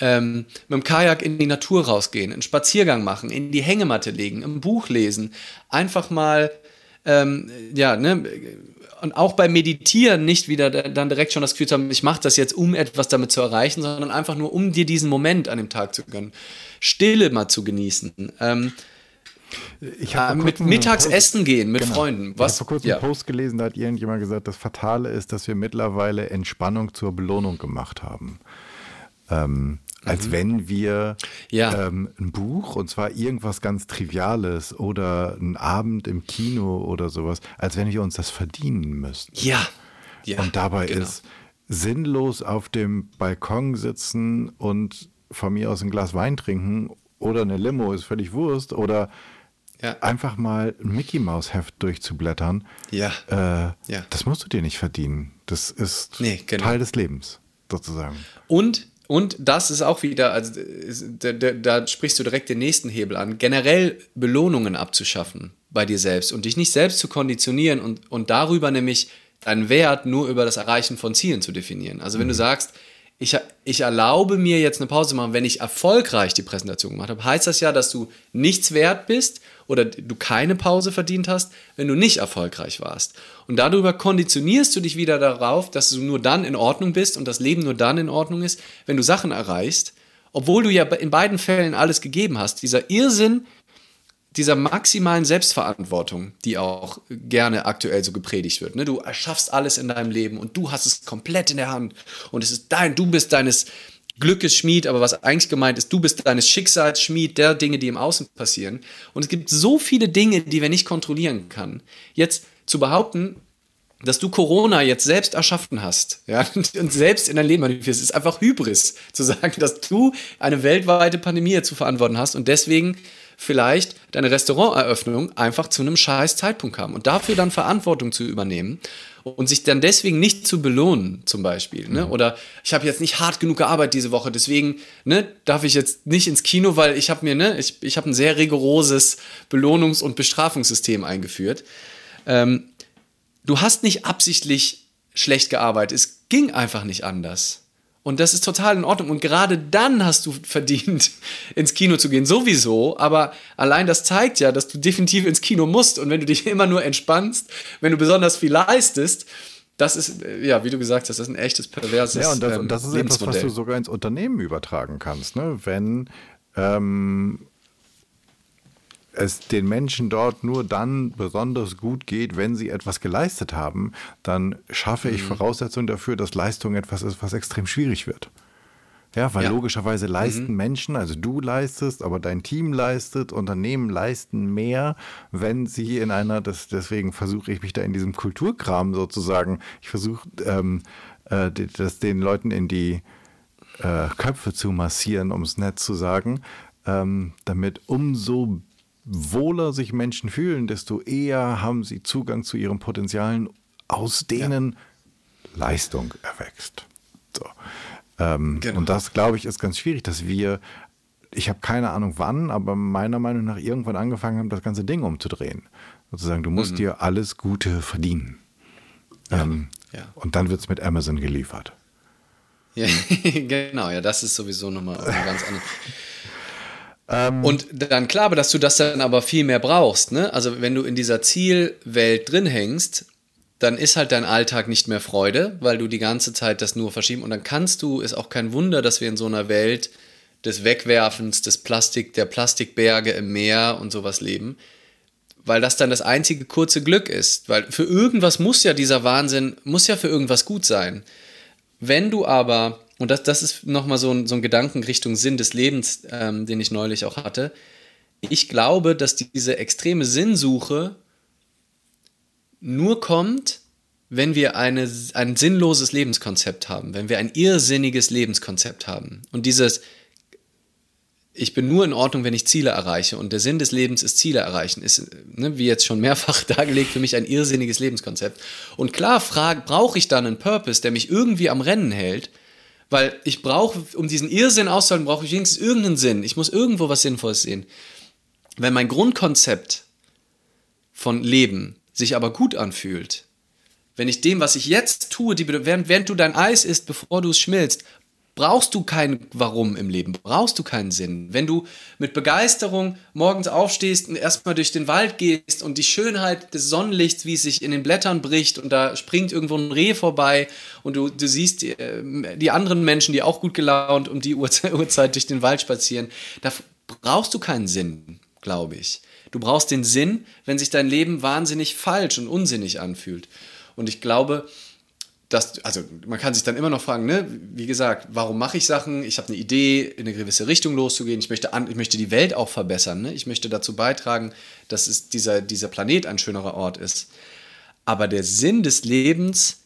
ähm, mit dem Kajak in die Natur rausgehen, einen Spaziergang machen, in die Hängematte legen, ein Buch lesen, einfach mal, ähm, ja, ne, und auch beim Meditieren nicht wieder dann direkt schon das Gefühl zu haben, ich mache das jetzt, um etwas damit zu erreichen, sondern einfach nur, um dir diesen Moment an dem Tag zu gönnen. Stille mal zu genießen. Ähm, ich äh, mit mittags Post, essen gehen mit genau. Freunden. Was? Ich habe vor kurzem ja. einen Post gelesen, da hat irgendjemand gesagt, das Fatale ist, dass wir mittlerweile Entspannung zur Belohnung gemacht haben. Ähm, als mhm. wenn wir ja. ähm, ein Buch, und zwar irgendwas ganz Triviales oder ein Abend im Kino oder sowas, als wenn wir uns das verdienen müssten. Ja. ja und dabei genau. ist sinnlos auf dem Balkon sitzen und von mir aus ein Glas Wein trinken oder eine Limo, ist völlig Wurst, oder ja. einfach mal ein Mickey Maus Heft durchzublättern. Ja. Äh, ja. Das musst du dir nicht verdienen. Das ist nee, genau. Teil des Lebens, sozusagen. Und und das ist auch wieder, also da, da, da, sprichst du direkt den nächsten Hebel an, generell Belohnungen abzuschaffen bei dir selbst und dich nicht selbst zu konditionieren und, und darüber nämlich deinen Wert nur über das Erreichen von Zielen zu definieren. Also wenn mhm. du sagst, ich, ich erlaube mir jetzt eine Pause zu machen, wenn ich erfolgreich die Präsentation gemacht habe, heißt das ja, dass du nichts wert bist oder du keine Pause verdient hast, wenn du nicht erfolgreich warst. Und darüber konditionierst du dich wieder darauf, dass du nur dann in Ordnung bist und das Leben nur dann in Ordnung ist, wenn du Sachen erreichst, obwohl du ja in beiden Fällen alles gegeben hast. Dieser Irrsinn dieser maximalen Selbstverantwortung, die auch gerne aktuell so gepredigt wird. Ne? Du erschaffst alles in deinem Leben und du hast es komplett in der Hand und es ist dein, du bist deines Glückes Schmied, aber was eigentlich gemeint ist, du bist deines Schicksals Schmied der Dinge, die im Außen passieren. Und es gibt so viele Dinge, die wir nicht kontrollieren können. Jetzt zu behaupten, dass du Corona jetzt selbst erschaffen hast, ja, <laughs> und selbst in dein Leben manifestierst, ist einfach Hybris, zu sagen, dass du eine weltweite Pandemie zu verantworten hast und deswegen vielleicht deine Restauranteröffnung einfach zu einem scheiß Zeitpunkt kam und dafür dann Verantwortung zu übernehmen und sich dann deswegen nicht zu belohnen, zum Beispiel. Ne? Mhm. Oder ich habe jetzt nicht hart genug gearbeitet diese Woche, deswegen ne, darf ich jetzt nicht ins Kino, weil ich habe mir, ne, ich, ich habe ein sehr rigoroses Belohnungs- und Bestrafungssystem eingeführt. Ähm, du hast nicht absichtlich schlecht gearbeitet, es ging einfach nicht anders. Und das ist total in Ordnung. Und gerade dann hast du verdient, <laughs> ins Kino zu gehen. Sowieso. Aber allein das zeigt ja, dass du definitiv ins Kino musst. Und wenn du dich <laughs> immer nur entspannst, wenn du besonders viel leistest, das ist, ja, wie du gesagt hast, das ist ein echtes perverses Ja, und das, ähm, und das ist etwas, was du sogar ins Unternehmen übertragen kannst. Ne? Wenn ähm, es den Menschen dort nur dann besonders gut geht, wenn sie etwas geleistet haben, dann schaffe ich mhm. Voraussetzungen dafür, dass Leistung etwas ist, was extrem schwierig wird. Ja, weil ja. logischerweise leisten mhm. Menschen, also du leistest, aber dein Team leistet, Unternehmen leisten mehr, wenn sie in einer, das, deswegen versuche ich mich da in diesem Kulturkram sozusagen, ich versuche ähm, äh, das den Leuten in die äh, Köpfe zu massieren, um es nett zu sagen, ähm, damit umso wohler sich Menschen fühlen, desto eher haben sie Zugang zu ihren Potenzialen, aus denen ja. Leistung erwächst. So. Ähm, genau. Und das, glaube ich, ist ganz schwierig, dass wir, ich habe keine Ahnung wann, aber meiner Meinung nach irgendwann angefangen haben, das ganze Ding umzudrehen. Sozusagen, du musst mhm. dir alles Gute verdienen. Ja. Ähm, ja. Und dann wird es mit Amazon geliefert. <laughs> Genau, ja, das ist sowieso nochmal ganz anderes. Ähm, und dann klar, dass du das dann aber viel mehr brauchst. Ne? Also wenn du in dieser Zielwelt drin hängst, dann ist halt dein Alltag nicht mehr Freude, weil du die ganze Zeit das nur verschieben. Und dann kannst du, ist auch kein Wunder, dass wir in so einer Welt des Wegwerfens, des Plastik, der Plastikberge im Meer und sowas leben, weil das dann das einzige kurze Glück ist. Weil für irgendwas muss ja dieser Wahnsinn, muss ja für irgendwas gut sein. Wenn du aber und das, das ist nochmal so ein, so ein Gedanken Richtung Sinn des Lebens, ähm, den ich neulich auch hatte. Ich glaube, dass diese extreme Sinnsuche nur kommt, wenn wir eine, ein sinnloses Lebenskonzept haben, wenn wir ein irrsinniges Lebenskonzept haben. Und dieses, ich bin nur in Ordnung, wenn ich Ziele erreiche. Und der Sinn des Lebens ist Ziele erreichen, ist, ne, wie jetzt schon mehrfach <laughs> dargelegt, für mich ein irrsinniges Lebenskonzept. Und klar brauche ich dann einen Purpose, der mich irgendwie am Rennen hält, weil ich brauche, um diesen Irrsinn auszuhalten, brauche ich wenigstens irgendeinen Sinn. Ich muss irgendwo was Sinnvolles sehen. Wenn mein Grundkonzept von Leben sich aber gut anfühlt, wenn ich dem, was ich jetzt tue, die, während, während du dein Eis isst, bevor du es schmilzt, brauchst du kein Warum im Leben, brauchst du keinen Sinn. Wenn du mit Begeisterung morgens aufstehst und erstmal durch den Wald gehst und die Schönheit des Sonnenlichts, wie es sich in den Blättern bricht und da springt irgendwo ein Reh vorbei und du, du siehst die, äh, die anderen Menschen, die auch gut gelaunt um die <laughs> Uhrzeit durch den Wald spazieren, da brauchst du keinen Sinn, glaube ich. Du brauchst den Sinn, wenn sich dein Leben wahnsinnig falsch und unsinnig anfühlt. Und ich glaube, dass, also man kann sich dann immer noch fragen, ne, wie gesagt, warum mache ich Sachen? Ich habe eine Idee, in eine gewisse Richtung loszugehen. Ich möchte, an, ich möchte die Welt auch verbessern. Ne? Ich möchte dazu beitragen, dass es dieser, dieser Planet ein schönerer Ort ist. Aber der Sinn des Lebens,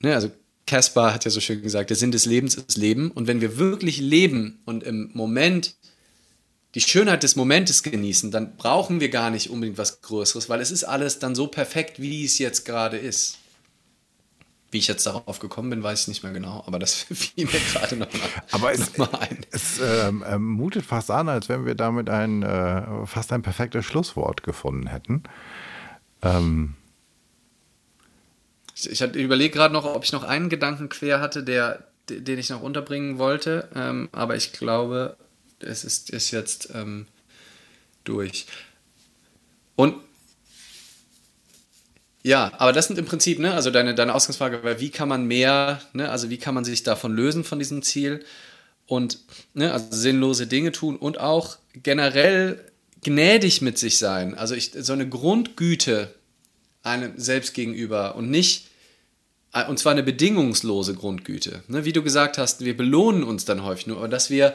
ne, also Caspar hat ja so schön gesagt, der Sinn des Lebens ist Leben. Und wenn wir wirklich leben und im Moment die Schönheit des Momentes genießen, dann brauchen wir gar nicht unbedingt was Größeres, weil es ist alles dann so perfekt, wie es jetzt gerade ist. Wie ich jetzt darauf gekommen bin, weiß ich nicht mehr genau, aber das <laughs> fiel mir gerade noch mal, <laughs> aber es, noch ein. Es ähm, ähm, mutet fast an, als wenn wir damit ein äh, fast ein perfektes Schlusswort gefunden hätten. Ähm. Ich, ich überlege gerade noch, ob ich noch einen Gedanken quer hatte, der, den ich noch unterbringen wollte, ähm, aber ich glaube, es ist, ist jetzt ähm, durch. Und ja, aber das sind im Prinzip, ne, also deine, deine Ausgangsfrage war, wie kann man mehr, ne, also wie kann man sich davon lösen von diesem Ziel und ne, also sinnlose Dinge tun und auch generell gnädig mit sich sein. Also ich, so eine Grundgüte einem selbst gegenüber und nicht, und zwar eine bedingungslose Grundgüte. Ne, wie du gesagt hast, wir belohnen uns dann häufig nur, aber dass wir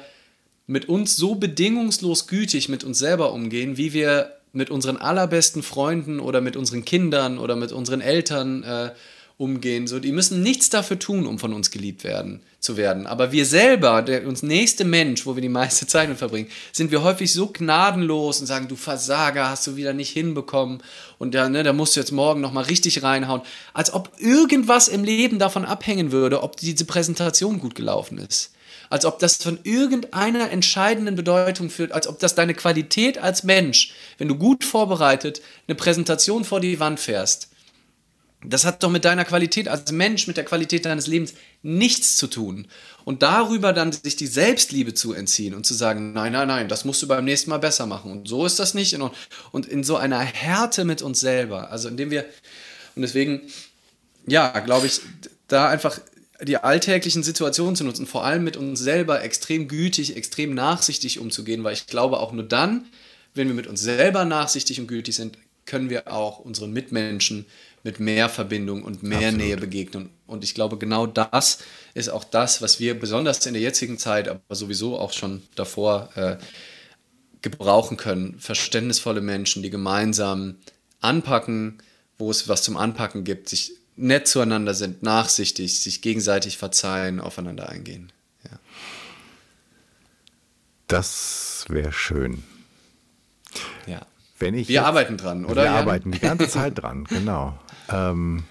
mit uns so bedingungslos gütig mit uns selber umgehen, wie wir mit unseren allerbesten Freunden oder mit unseren Kindern oder mit unseren Eltern äh, umgehen. So, die müssen nichts dafür tun, um von uns geliebt werden zu werden. Aber wir selber, der uns nächste Mensch, wo wir die meiste <laughs> Zeit mit verbringen, sind wir häufig so gnadenlos und sagen, du Versager, hast du wieder nicht hinbekommen und da, ne, da musst du jetzt morgen nochmal richtig reinhauen. Als ob irgendwas im Leben davon abhängen würde, ob diese Präsentation gut gelaufen ist als ob das von irgendeiner entscheidenden Bedeutung führt, als ob das deine Qualität als Mensch, wenn du gut vorbereitet eine Präsentation vor die Wand fährst, das hat doch mit deiner Qualität als Mensch, mit der Qualität deines Lebens nichts zu tun. Und darüber dann sich die Selbstliebe zu entziehen und zu sagen, nein, nein, nein, das musst du beim nächsten Mal besser machen. Und so ist das nicht. Und in so einer Härte mit uns selber, also indem wir, und deswegen, ja, glaube ich, da einfach die alltäglichen Situationen zu nutzen, vor allem mit uns selber extrem gütig, extrem nachsichtig umzugehen, weil ich glaube, auch nur dann, wenn wir mit uns selber nachsichtig und gütig sind, können wir auch unseren Mitmenschen mit mehr Verbindung und mehr Absolut. Nähe begegnen. Und ich glaube, genau das ist auch das, was wir besonders in der jetzigen Zeit, aber sowieso auch schon davor äh, gebrauchen können. Verständnisvolle Menschen, die gemeinsam anpacken, wo es was zum Anpacken gibt, sich nett zueinander sind, nachsichtig, sich gegenseitig verzeihen, aufeinander eingehen. Ja. Das wäre schön. Ja. Wenn ich wir jetzt, arbeiten dran, oder? Wir Jan? arbeiten die ganze Zeit <laughs> dran, genau. Ähm,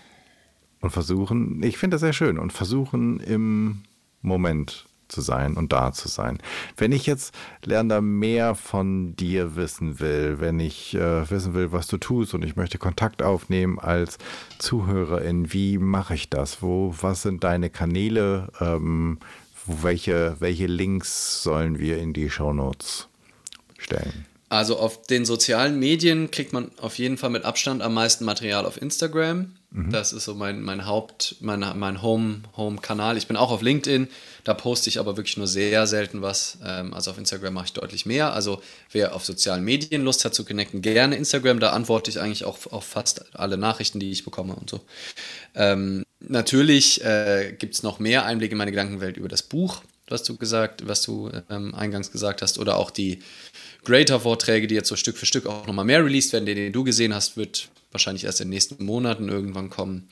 und versuchen, ich finde das sehr schön, und versuchen im Moment zu sein und da zu sein. Wenn ich jetzt Lerner mehr von dir wissen will, wenn ich äh, wissen will, was du tust und ich möchte Kontakt aufnehmen als Zuhörerin, wie mache ich das? Wo, was sind deine Kanäle? Ähm, welche, welche Links sollen wir in die Shownotes stellen? Also auf den sozialen Medien kriegt man auf jeden Fall mit Abstand am meisten Material auf Instagram. Mhm. Das ist so mein, mein Haupt, mein, mein Home, Home-Kanal. Ich bin auch auf LinkedIn, da poste ich aber wirklich nur sehr selten was. Ähm, also auf Instagram mache ich deutlich mehr. Also wer auf sozialen Medien Lust hat zu connecten, gerne Instagram, da antworte ich eigentlich auch auf fast alle Nachrichten, die ich bekomme und so. Ähm, natürlich äh, gibt es noch mehr Einblicke in meine Gedankenwelt über das Buch, was du gesagt, was du ähm, eingangs gesagt hast, oder auch die Greater-Vorträge, die jetzt so Stück für Stück auch nochmal mehr released werden, den, den du gesehen hast, wird wahrscheinlich erst in den nächsten Monaten irgendwann kommen.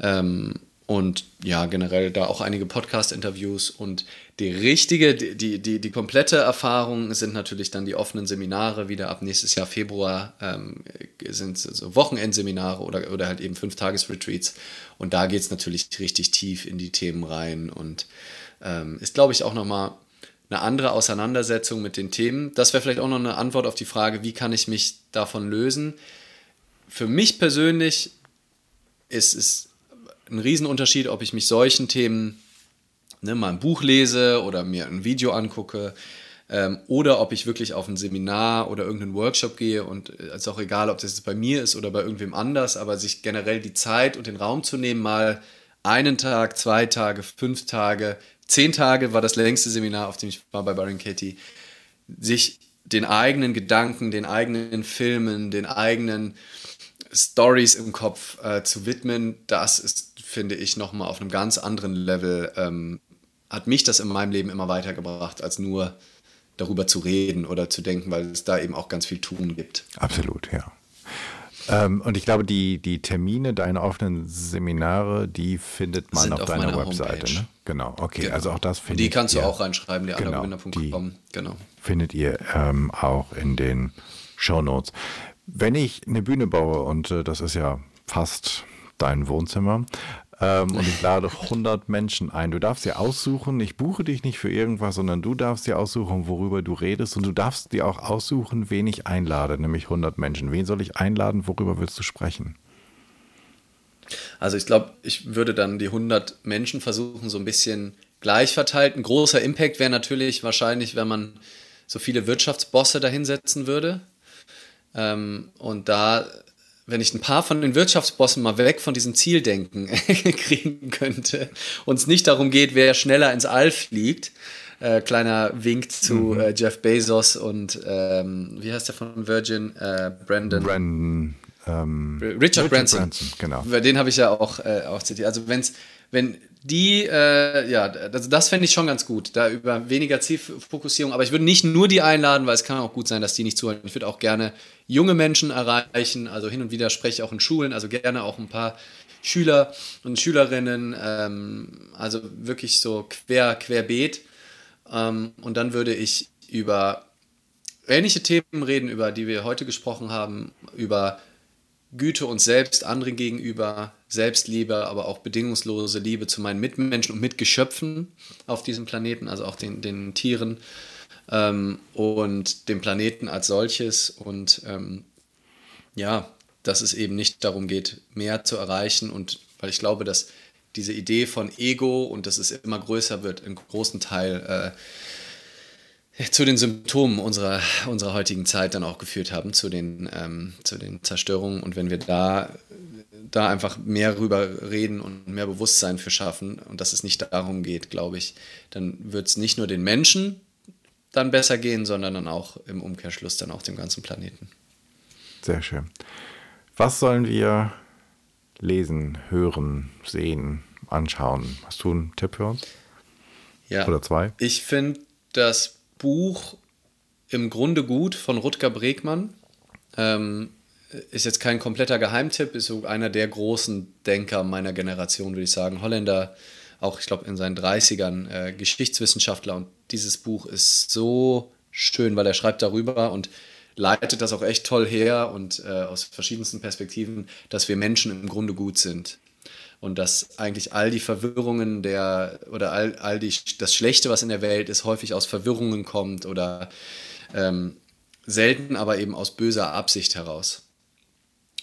Ähm, und ja, generell da auch einige Podcast-Interviews und die richtige, die, die, die komplette Erfahrung sind natürlich dann die offenen Seminare wieder ab nächstes Jahr Februar ähm, sind so Wochenendseminare oder, oder halt eben Fünf-Tages-Retreats und da geht es natürlich richtig tief in die Themen rein und ähm, ist, glaube ich, auch nochmal eine andere Auseinandersetzung mit den Themen. Das wäre vielleicht auch noch eine Antwort auf die Frage, wie kann ich mich davon lösen für mich persönlich ist es ein Riesenunterschied, ob ich mich solchen Themen ne, mal ein Buch lese oder mir ein Video angucke ähm, oder ob ich wirklich auf ein Seminar oder irgendeinen Workshop gehe und es äh, ist auch egal, ob das jetzt bei mir ist oder bei irgendwem anders, aber sich generell die Zeit und den Raum zu nehmen, mal einen Tag, zwei Tage, fünf Tage, zehn Tage war das längste Seminar, auf dem ich war bei Byron Katie, sich den eigenen Gedanken, den eigenen Filmen, den eigenen Stories im Kopf äh, zu widmen, das ist, finde ich, nochmal auf einem ganz anderen Level, ähm, hat mich das in meinem Leben immer weitergebracht, als nur darüber zu reden oder zu denken, weil es da eben auch ganz viel tun gibt. Absolut, ja. Ähm, und ich glaube, die, die Termine deiner offenen Seminare, die findet man auf, auf deiner Webseite. Ne? Genau, okay. Genau. Also auch das findet Die kannst ihr, du auch reinschreiben, leandergewinner.com. Genau. Findet ihr ähm, auch in den Show Notes. Wenn ich eine Bühne baue, und äh, das ist ja fast dein Wohnzimmer, ähm, und ich lade 100 Menschen ein. Du darfst dir aussuchen, ich buche dich nicht für irgendwas, sondern du darfst dir aussuchen, worüber du redest und du darfst dir auch aussuchen, wen ich einlade, nämlich 100 Menschen. Wen soll ich einladen, worüber willst du sprechen? Also ich glaube, ich würde dann die 100 Menschen versuchen, so ein bisschen gleich verteilt. Ein großer Impact wäre natürlich wahrscheinlich, wenn man so viele Wirtschaftsbosse dahinsetzen würde. Ähm, und da wenn ich ein paar von den Wirtschaftsbossen mal weg von diesem Zieldenken <laughs> kriegen könnte und es nicht darum geht, wer schneller ins All fliegt. Äh, kleiner Wink zu mhm. äh, Jeff Bezos und ähm, wie heißt der von Virgin? Äh, Brandon. Brandon. Ähm, Richard, Richard Branson. Branson. Genau. Über den habe ich ja auch, äh, auch zitiert. Also wenn's, wenn die, äh, ja, das, das fände ich schon ganz gut, da über weniger Zielfokussierung. Aber ich würde nicht nur die einladen, weil es kann auch gut sein, dass die nicht zuhören. Ich würde auch gerne junge Menschen erreichen. Also hin und wieder spreche ich auch in Schulen, also gerne auch ein paar Schüler und Schülerinnen. Ähm, also wirklich so quer, querbeet. Ähm, und dann würde ich über ähnliche Themen reden, über die wir heute gesprochen haben, über Güte uns selbst, anderen gegenüber, Selbstliebe, aber auch bedingungslose Liebe zu meinen Mitmenschen und Mitgeschöpfen auf diesem Planeten, also auch den, den Tieren ähm, und dem Planeten als solches. Und ähm, ja, dass es eben nicht darum geht, mehr zu erreichen und weil ich glaube, dass diese Idee von Ego und dass es immer größer wird, einen großen Teil äh, zu den Symptomen unserer, unserer heutigen Zeit dann auch geführt haben, zu den, ähm, zu den Zerstörungen. Und wenn wir da, da einfach mehr rüber reden und mehr Bewusstsein für schaffen und dass es nicht darum geht, glaube ich, dann wird es nicht nur den Menschen dann besser gehen, sondern dann auch im Umkehrschluss dann auch dem ganzen Planeten. Sehr schön. Was sollen wir lesen, hören, sehen, anschauen? Hast du einen Tipp für uns? Ja. Oder zwei? Ich finde das Buch im Grunde gut von Rutger Bregmann. Ähm, ist jetzt kein kompletter Geheimtipp, ist so einer der großen Denker meiner Generation, würde ich sagen. Holländer, auch ich glaube in seinen 30ern, äh, Geschichtswissenschaftler. Und dieses Buch ist so schön, weil er schreibt darüber und leitet das auch echt toll her und äh, aus verschiedensten Perspektiven, dass wir Menschen im Grunde gut sind und dass eigentlich all die Verwirrungen der oder all, all die, das Schlechte, was in der Welt ist, häufig aus Verwirrungen kommt oder ähm, selten aber eben aus böser Absicht heraus.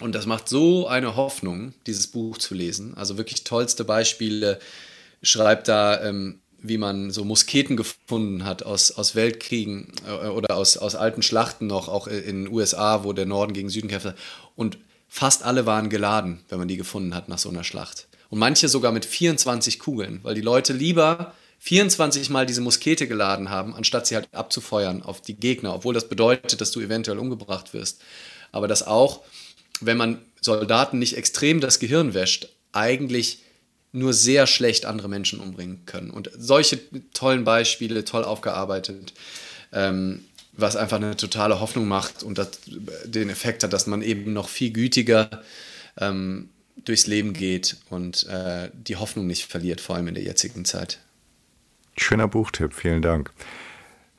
Und das macht so eine Hoffnung, dieses Buch zu lesen. Also wirklich tollste Beispiele schreibt da, ähm, wie man so Musketen gefunden hat aus, aus Weltkriegen äh, oder aus, aus alten Schlachten noch, auch in den USA, wo der Norden gegen Süden kämpfte. Und fast alle waren geladen, wenn man die gefunden hat nach so einer Schlacht. Und manche sogar mit 24 Kugeln, weil die Leute lieber 24 Mal diese Muskete geladen haben, anstatt sie halt abzufeuern auf die Gegner, obwohl das bedeutet, dass du eventuell umgebracht wirst. Aber dass auch, wenn man Soldaten nicht extrem das Gehirn wäscht, eigentlich nur sehr schlecht andere Menschen umbringen können. Und solche tollen Beispiele, toll aufgearbeitet. Ähm, was einfach eine totale Hoffnung macht und das, den Effekt hat, dass man eben noch viel gütiger ähm, durchs Leben geht und äh, die Hoffnung nicht verliert, vor allem in der jetzigen Zeit. Schöner Buchtipp, vielen Dank.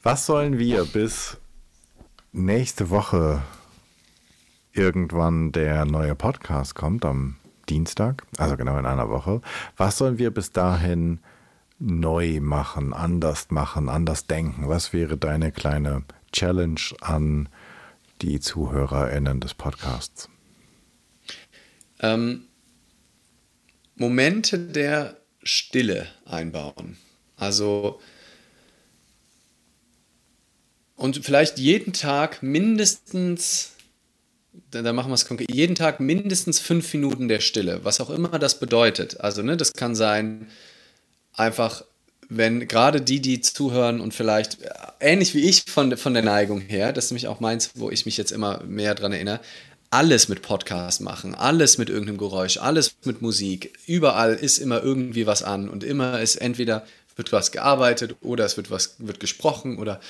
Was sollen wir bis nächste Woche irgendwann der neue Podcast kommt, am Dienstag, also genau in einer Woche, was sollen wir bis dahin neu machen, anders machen, anders denken? Was wäre deine kleine Challenge an die ZuhörerInnen des Podcasts? Ähm, Momente der Stille einbauen. Also und vielleicht jeden Tag mindestens, da machen wir es konkret, jeden Tag mindestens fünf Minuten der Stille, was auch immer das bedeutet. Also, ne, das kann sein, einfach, wenn gerade die, die zuhören und vielleicht ähnlich wie ich von, von der Neigung her, das ist nämlich auch meins, wo ich mich jetzt immer mehr dran erinnere, alles mit Podcast machen, alles mit irgendeinem Geräusch, alles mit Musik. Überall ist immer irgendwie was an und immer ist entweder wird was gearbeitet oder es wird was wird gesprochen oder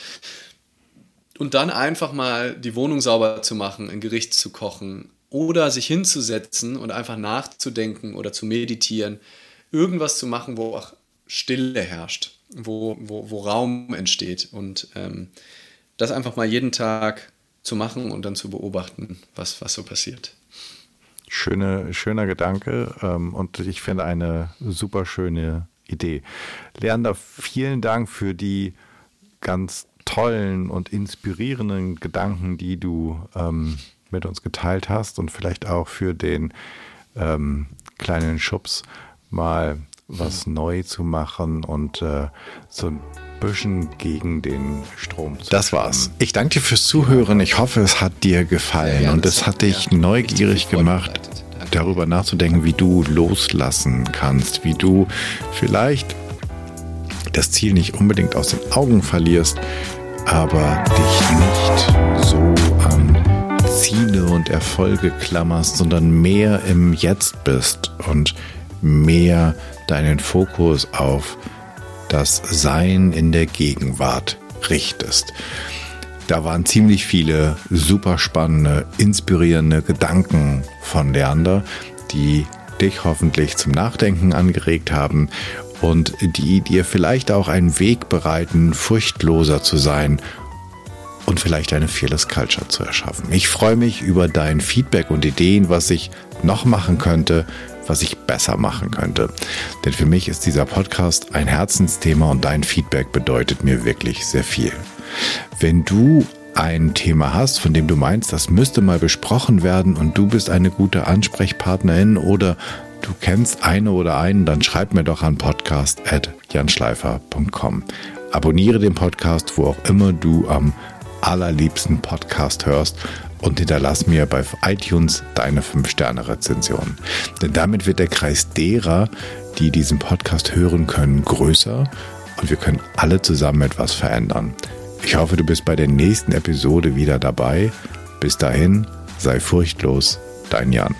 und dann einfach mal die Wohnung sauber zu machen, ein Gericht zu kochen oder sich hinzusetzen und einfach nachzudenken oder zu meditieren, irgendwas zu machen, wo auch Stille herrscht, wo, wo, wo Raum entsteht und ähm, das einfach mal jeden Tag zu machen und dann zu beobachten, was, was so passiert. Schöne, schöner Gedanke ähm, und ich finde eine super schöne Idee. Leander, vielen Dank für die ganz tollen und inspirierenden Gedanken, die du ähm, mit uns geteilt hast und vielleicht auch für den ähm, kleinen Schubs mal was mhm. neu zu machen und äh, so ein bisschen gegen den Strom zu Das war's. Ich danke dir fürs Zuhören. Ich hoffe, es hat dir gefallen ja, und es hat dich ja, neugierig gemacht, darüber nachzudenken, wie du loslassen kannst, wie du vielleicht das Ziel nicht unbedingt aus den Augen verlierst, aber dich nicht so an Ziele und Erfolge klammerst, sondern mehr im Jetzt bist und mehr deinen Fokus auf das Sein in der Gegenwart richtest. Da waren ziemlich viele super spannende, inspirierende Gedanken von Leander, die dich hoffentlich zum Nachdenken angeregt haben und die dir vielleicht auch einen Weg bereiten, furchtloser zu sein und vielleicht eine Fearless Culture zu erschaffen. Ich freue mich über dein Feedback und Ideen, was ich noch machen könnte, was ich besser machen könnte. Denn für mich ist dieser Podcast ein Herzensthema und dein Feedback bedeutet mir wirklich sehr viel. Wenn du ein Thema hast, von dem du meinst, das müsste mal besprochen werden und du bist eine gute Ansprechpartnerin oder du kennst eine oder einen, dann schreib mir doch an podcast.janschleifer.com. Abonniere den Podcast, wo auch immer du am allerliebsten Podcast hörst und hinterlass mir bei iTunes deine 5-Sterne-Rezension. Denn damit wird der Kreis derer, die diesen Podcast hören können, größer und wir können alle zusammen etwas verändern. Ich hoffe, du bist bei der nächsten Episode wieder dabei. Bis dahin, sei furchtlos, dein Jan.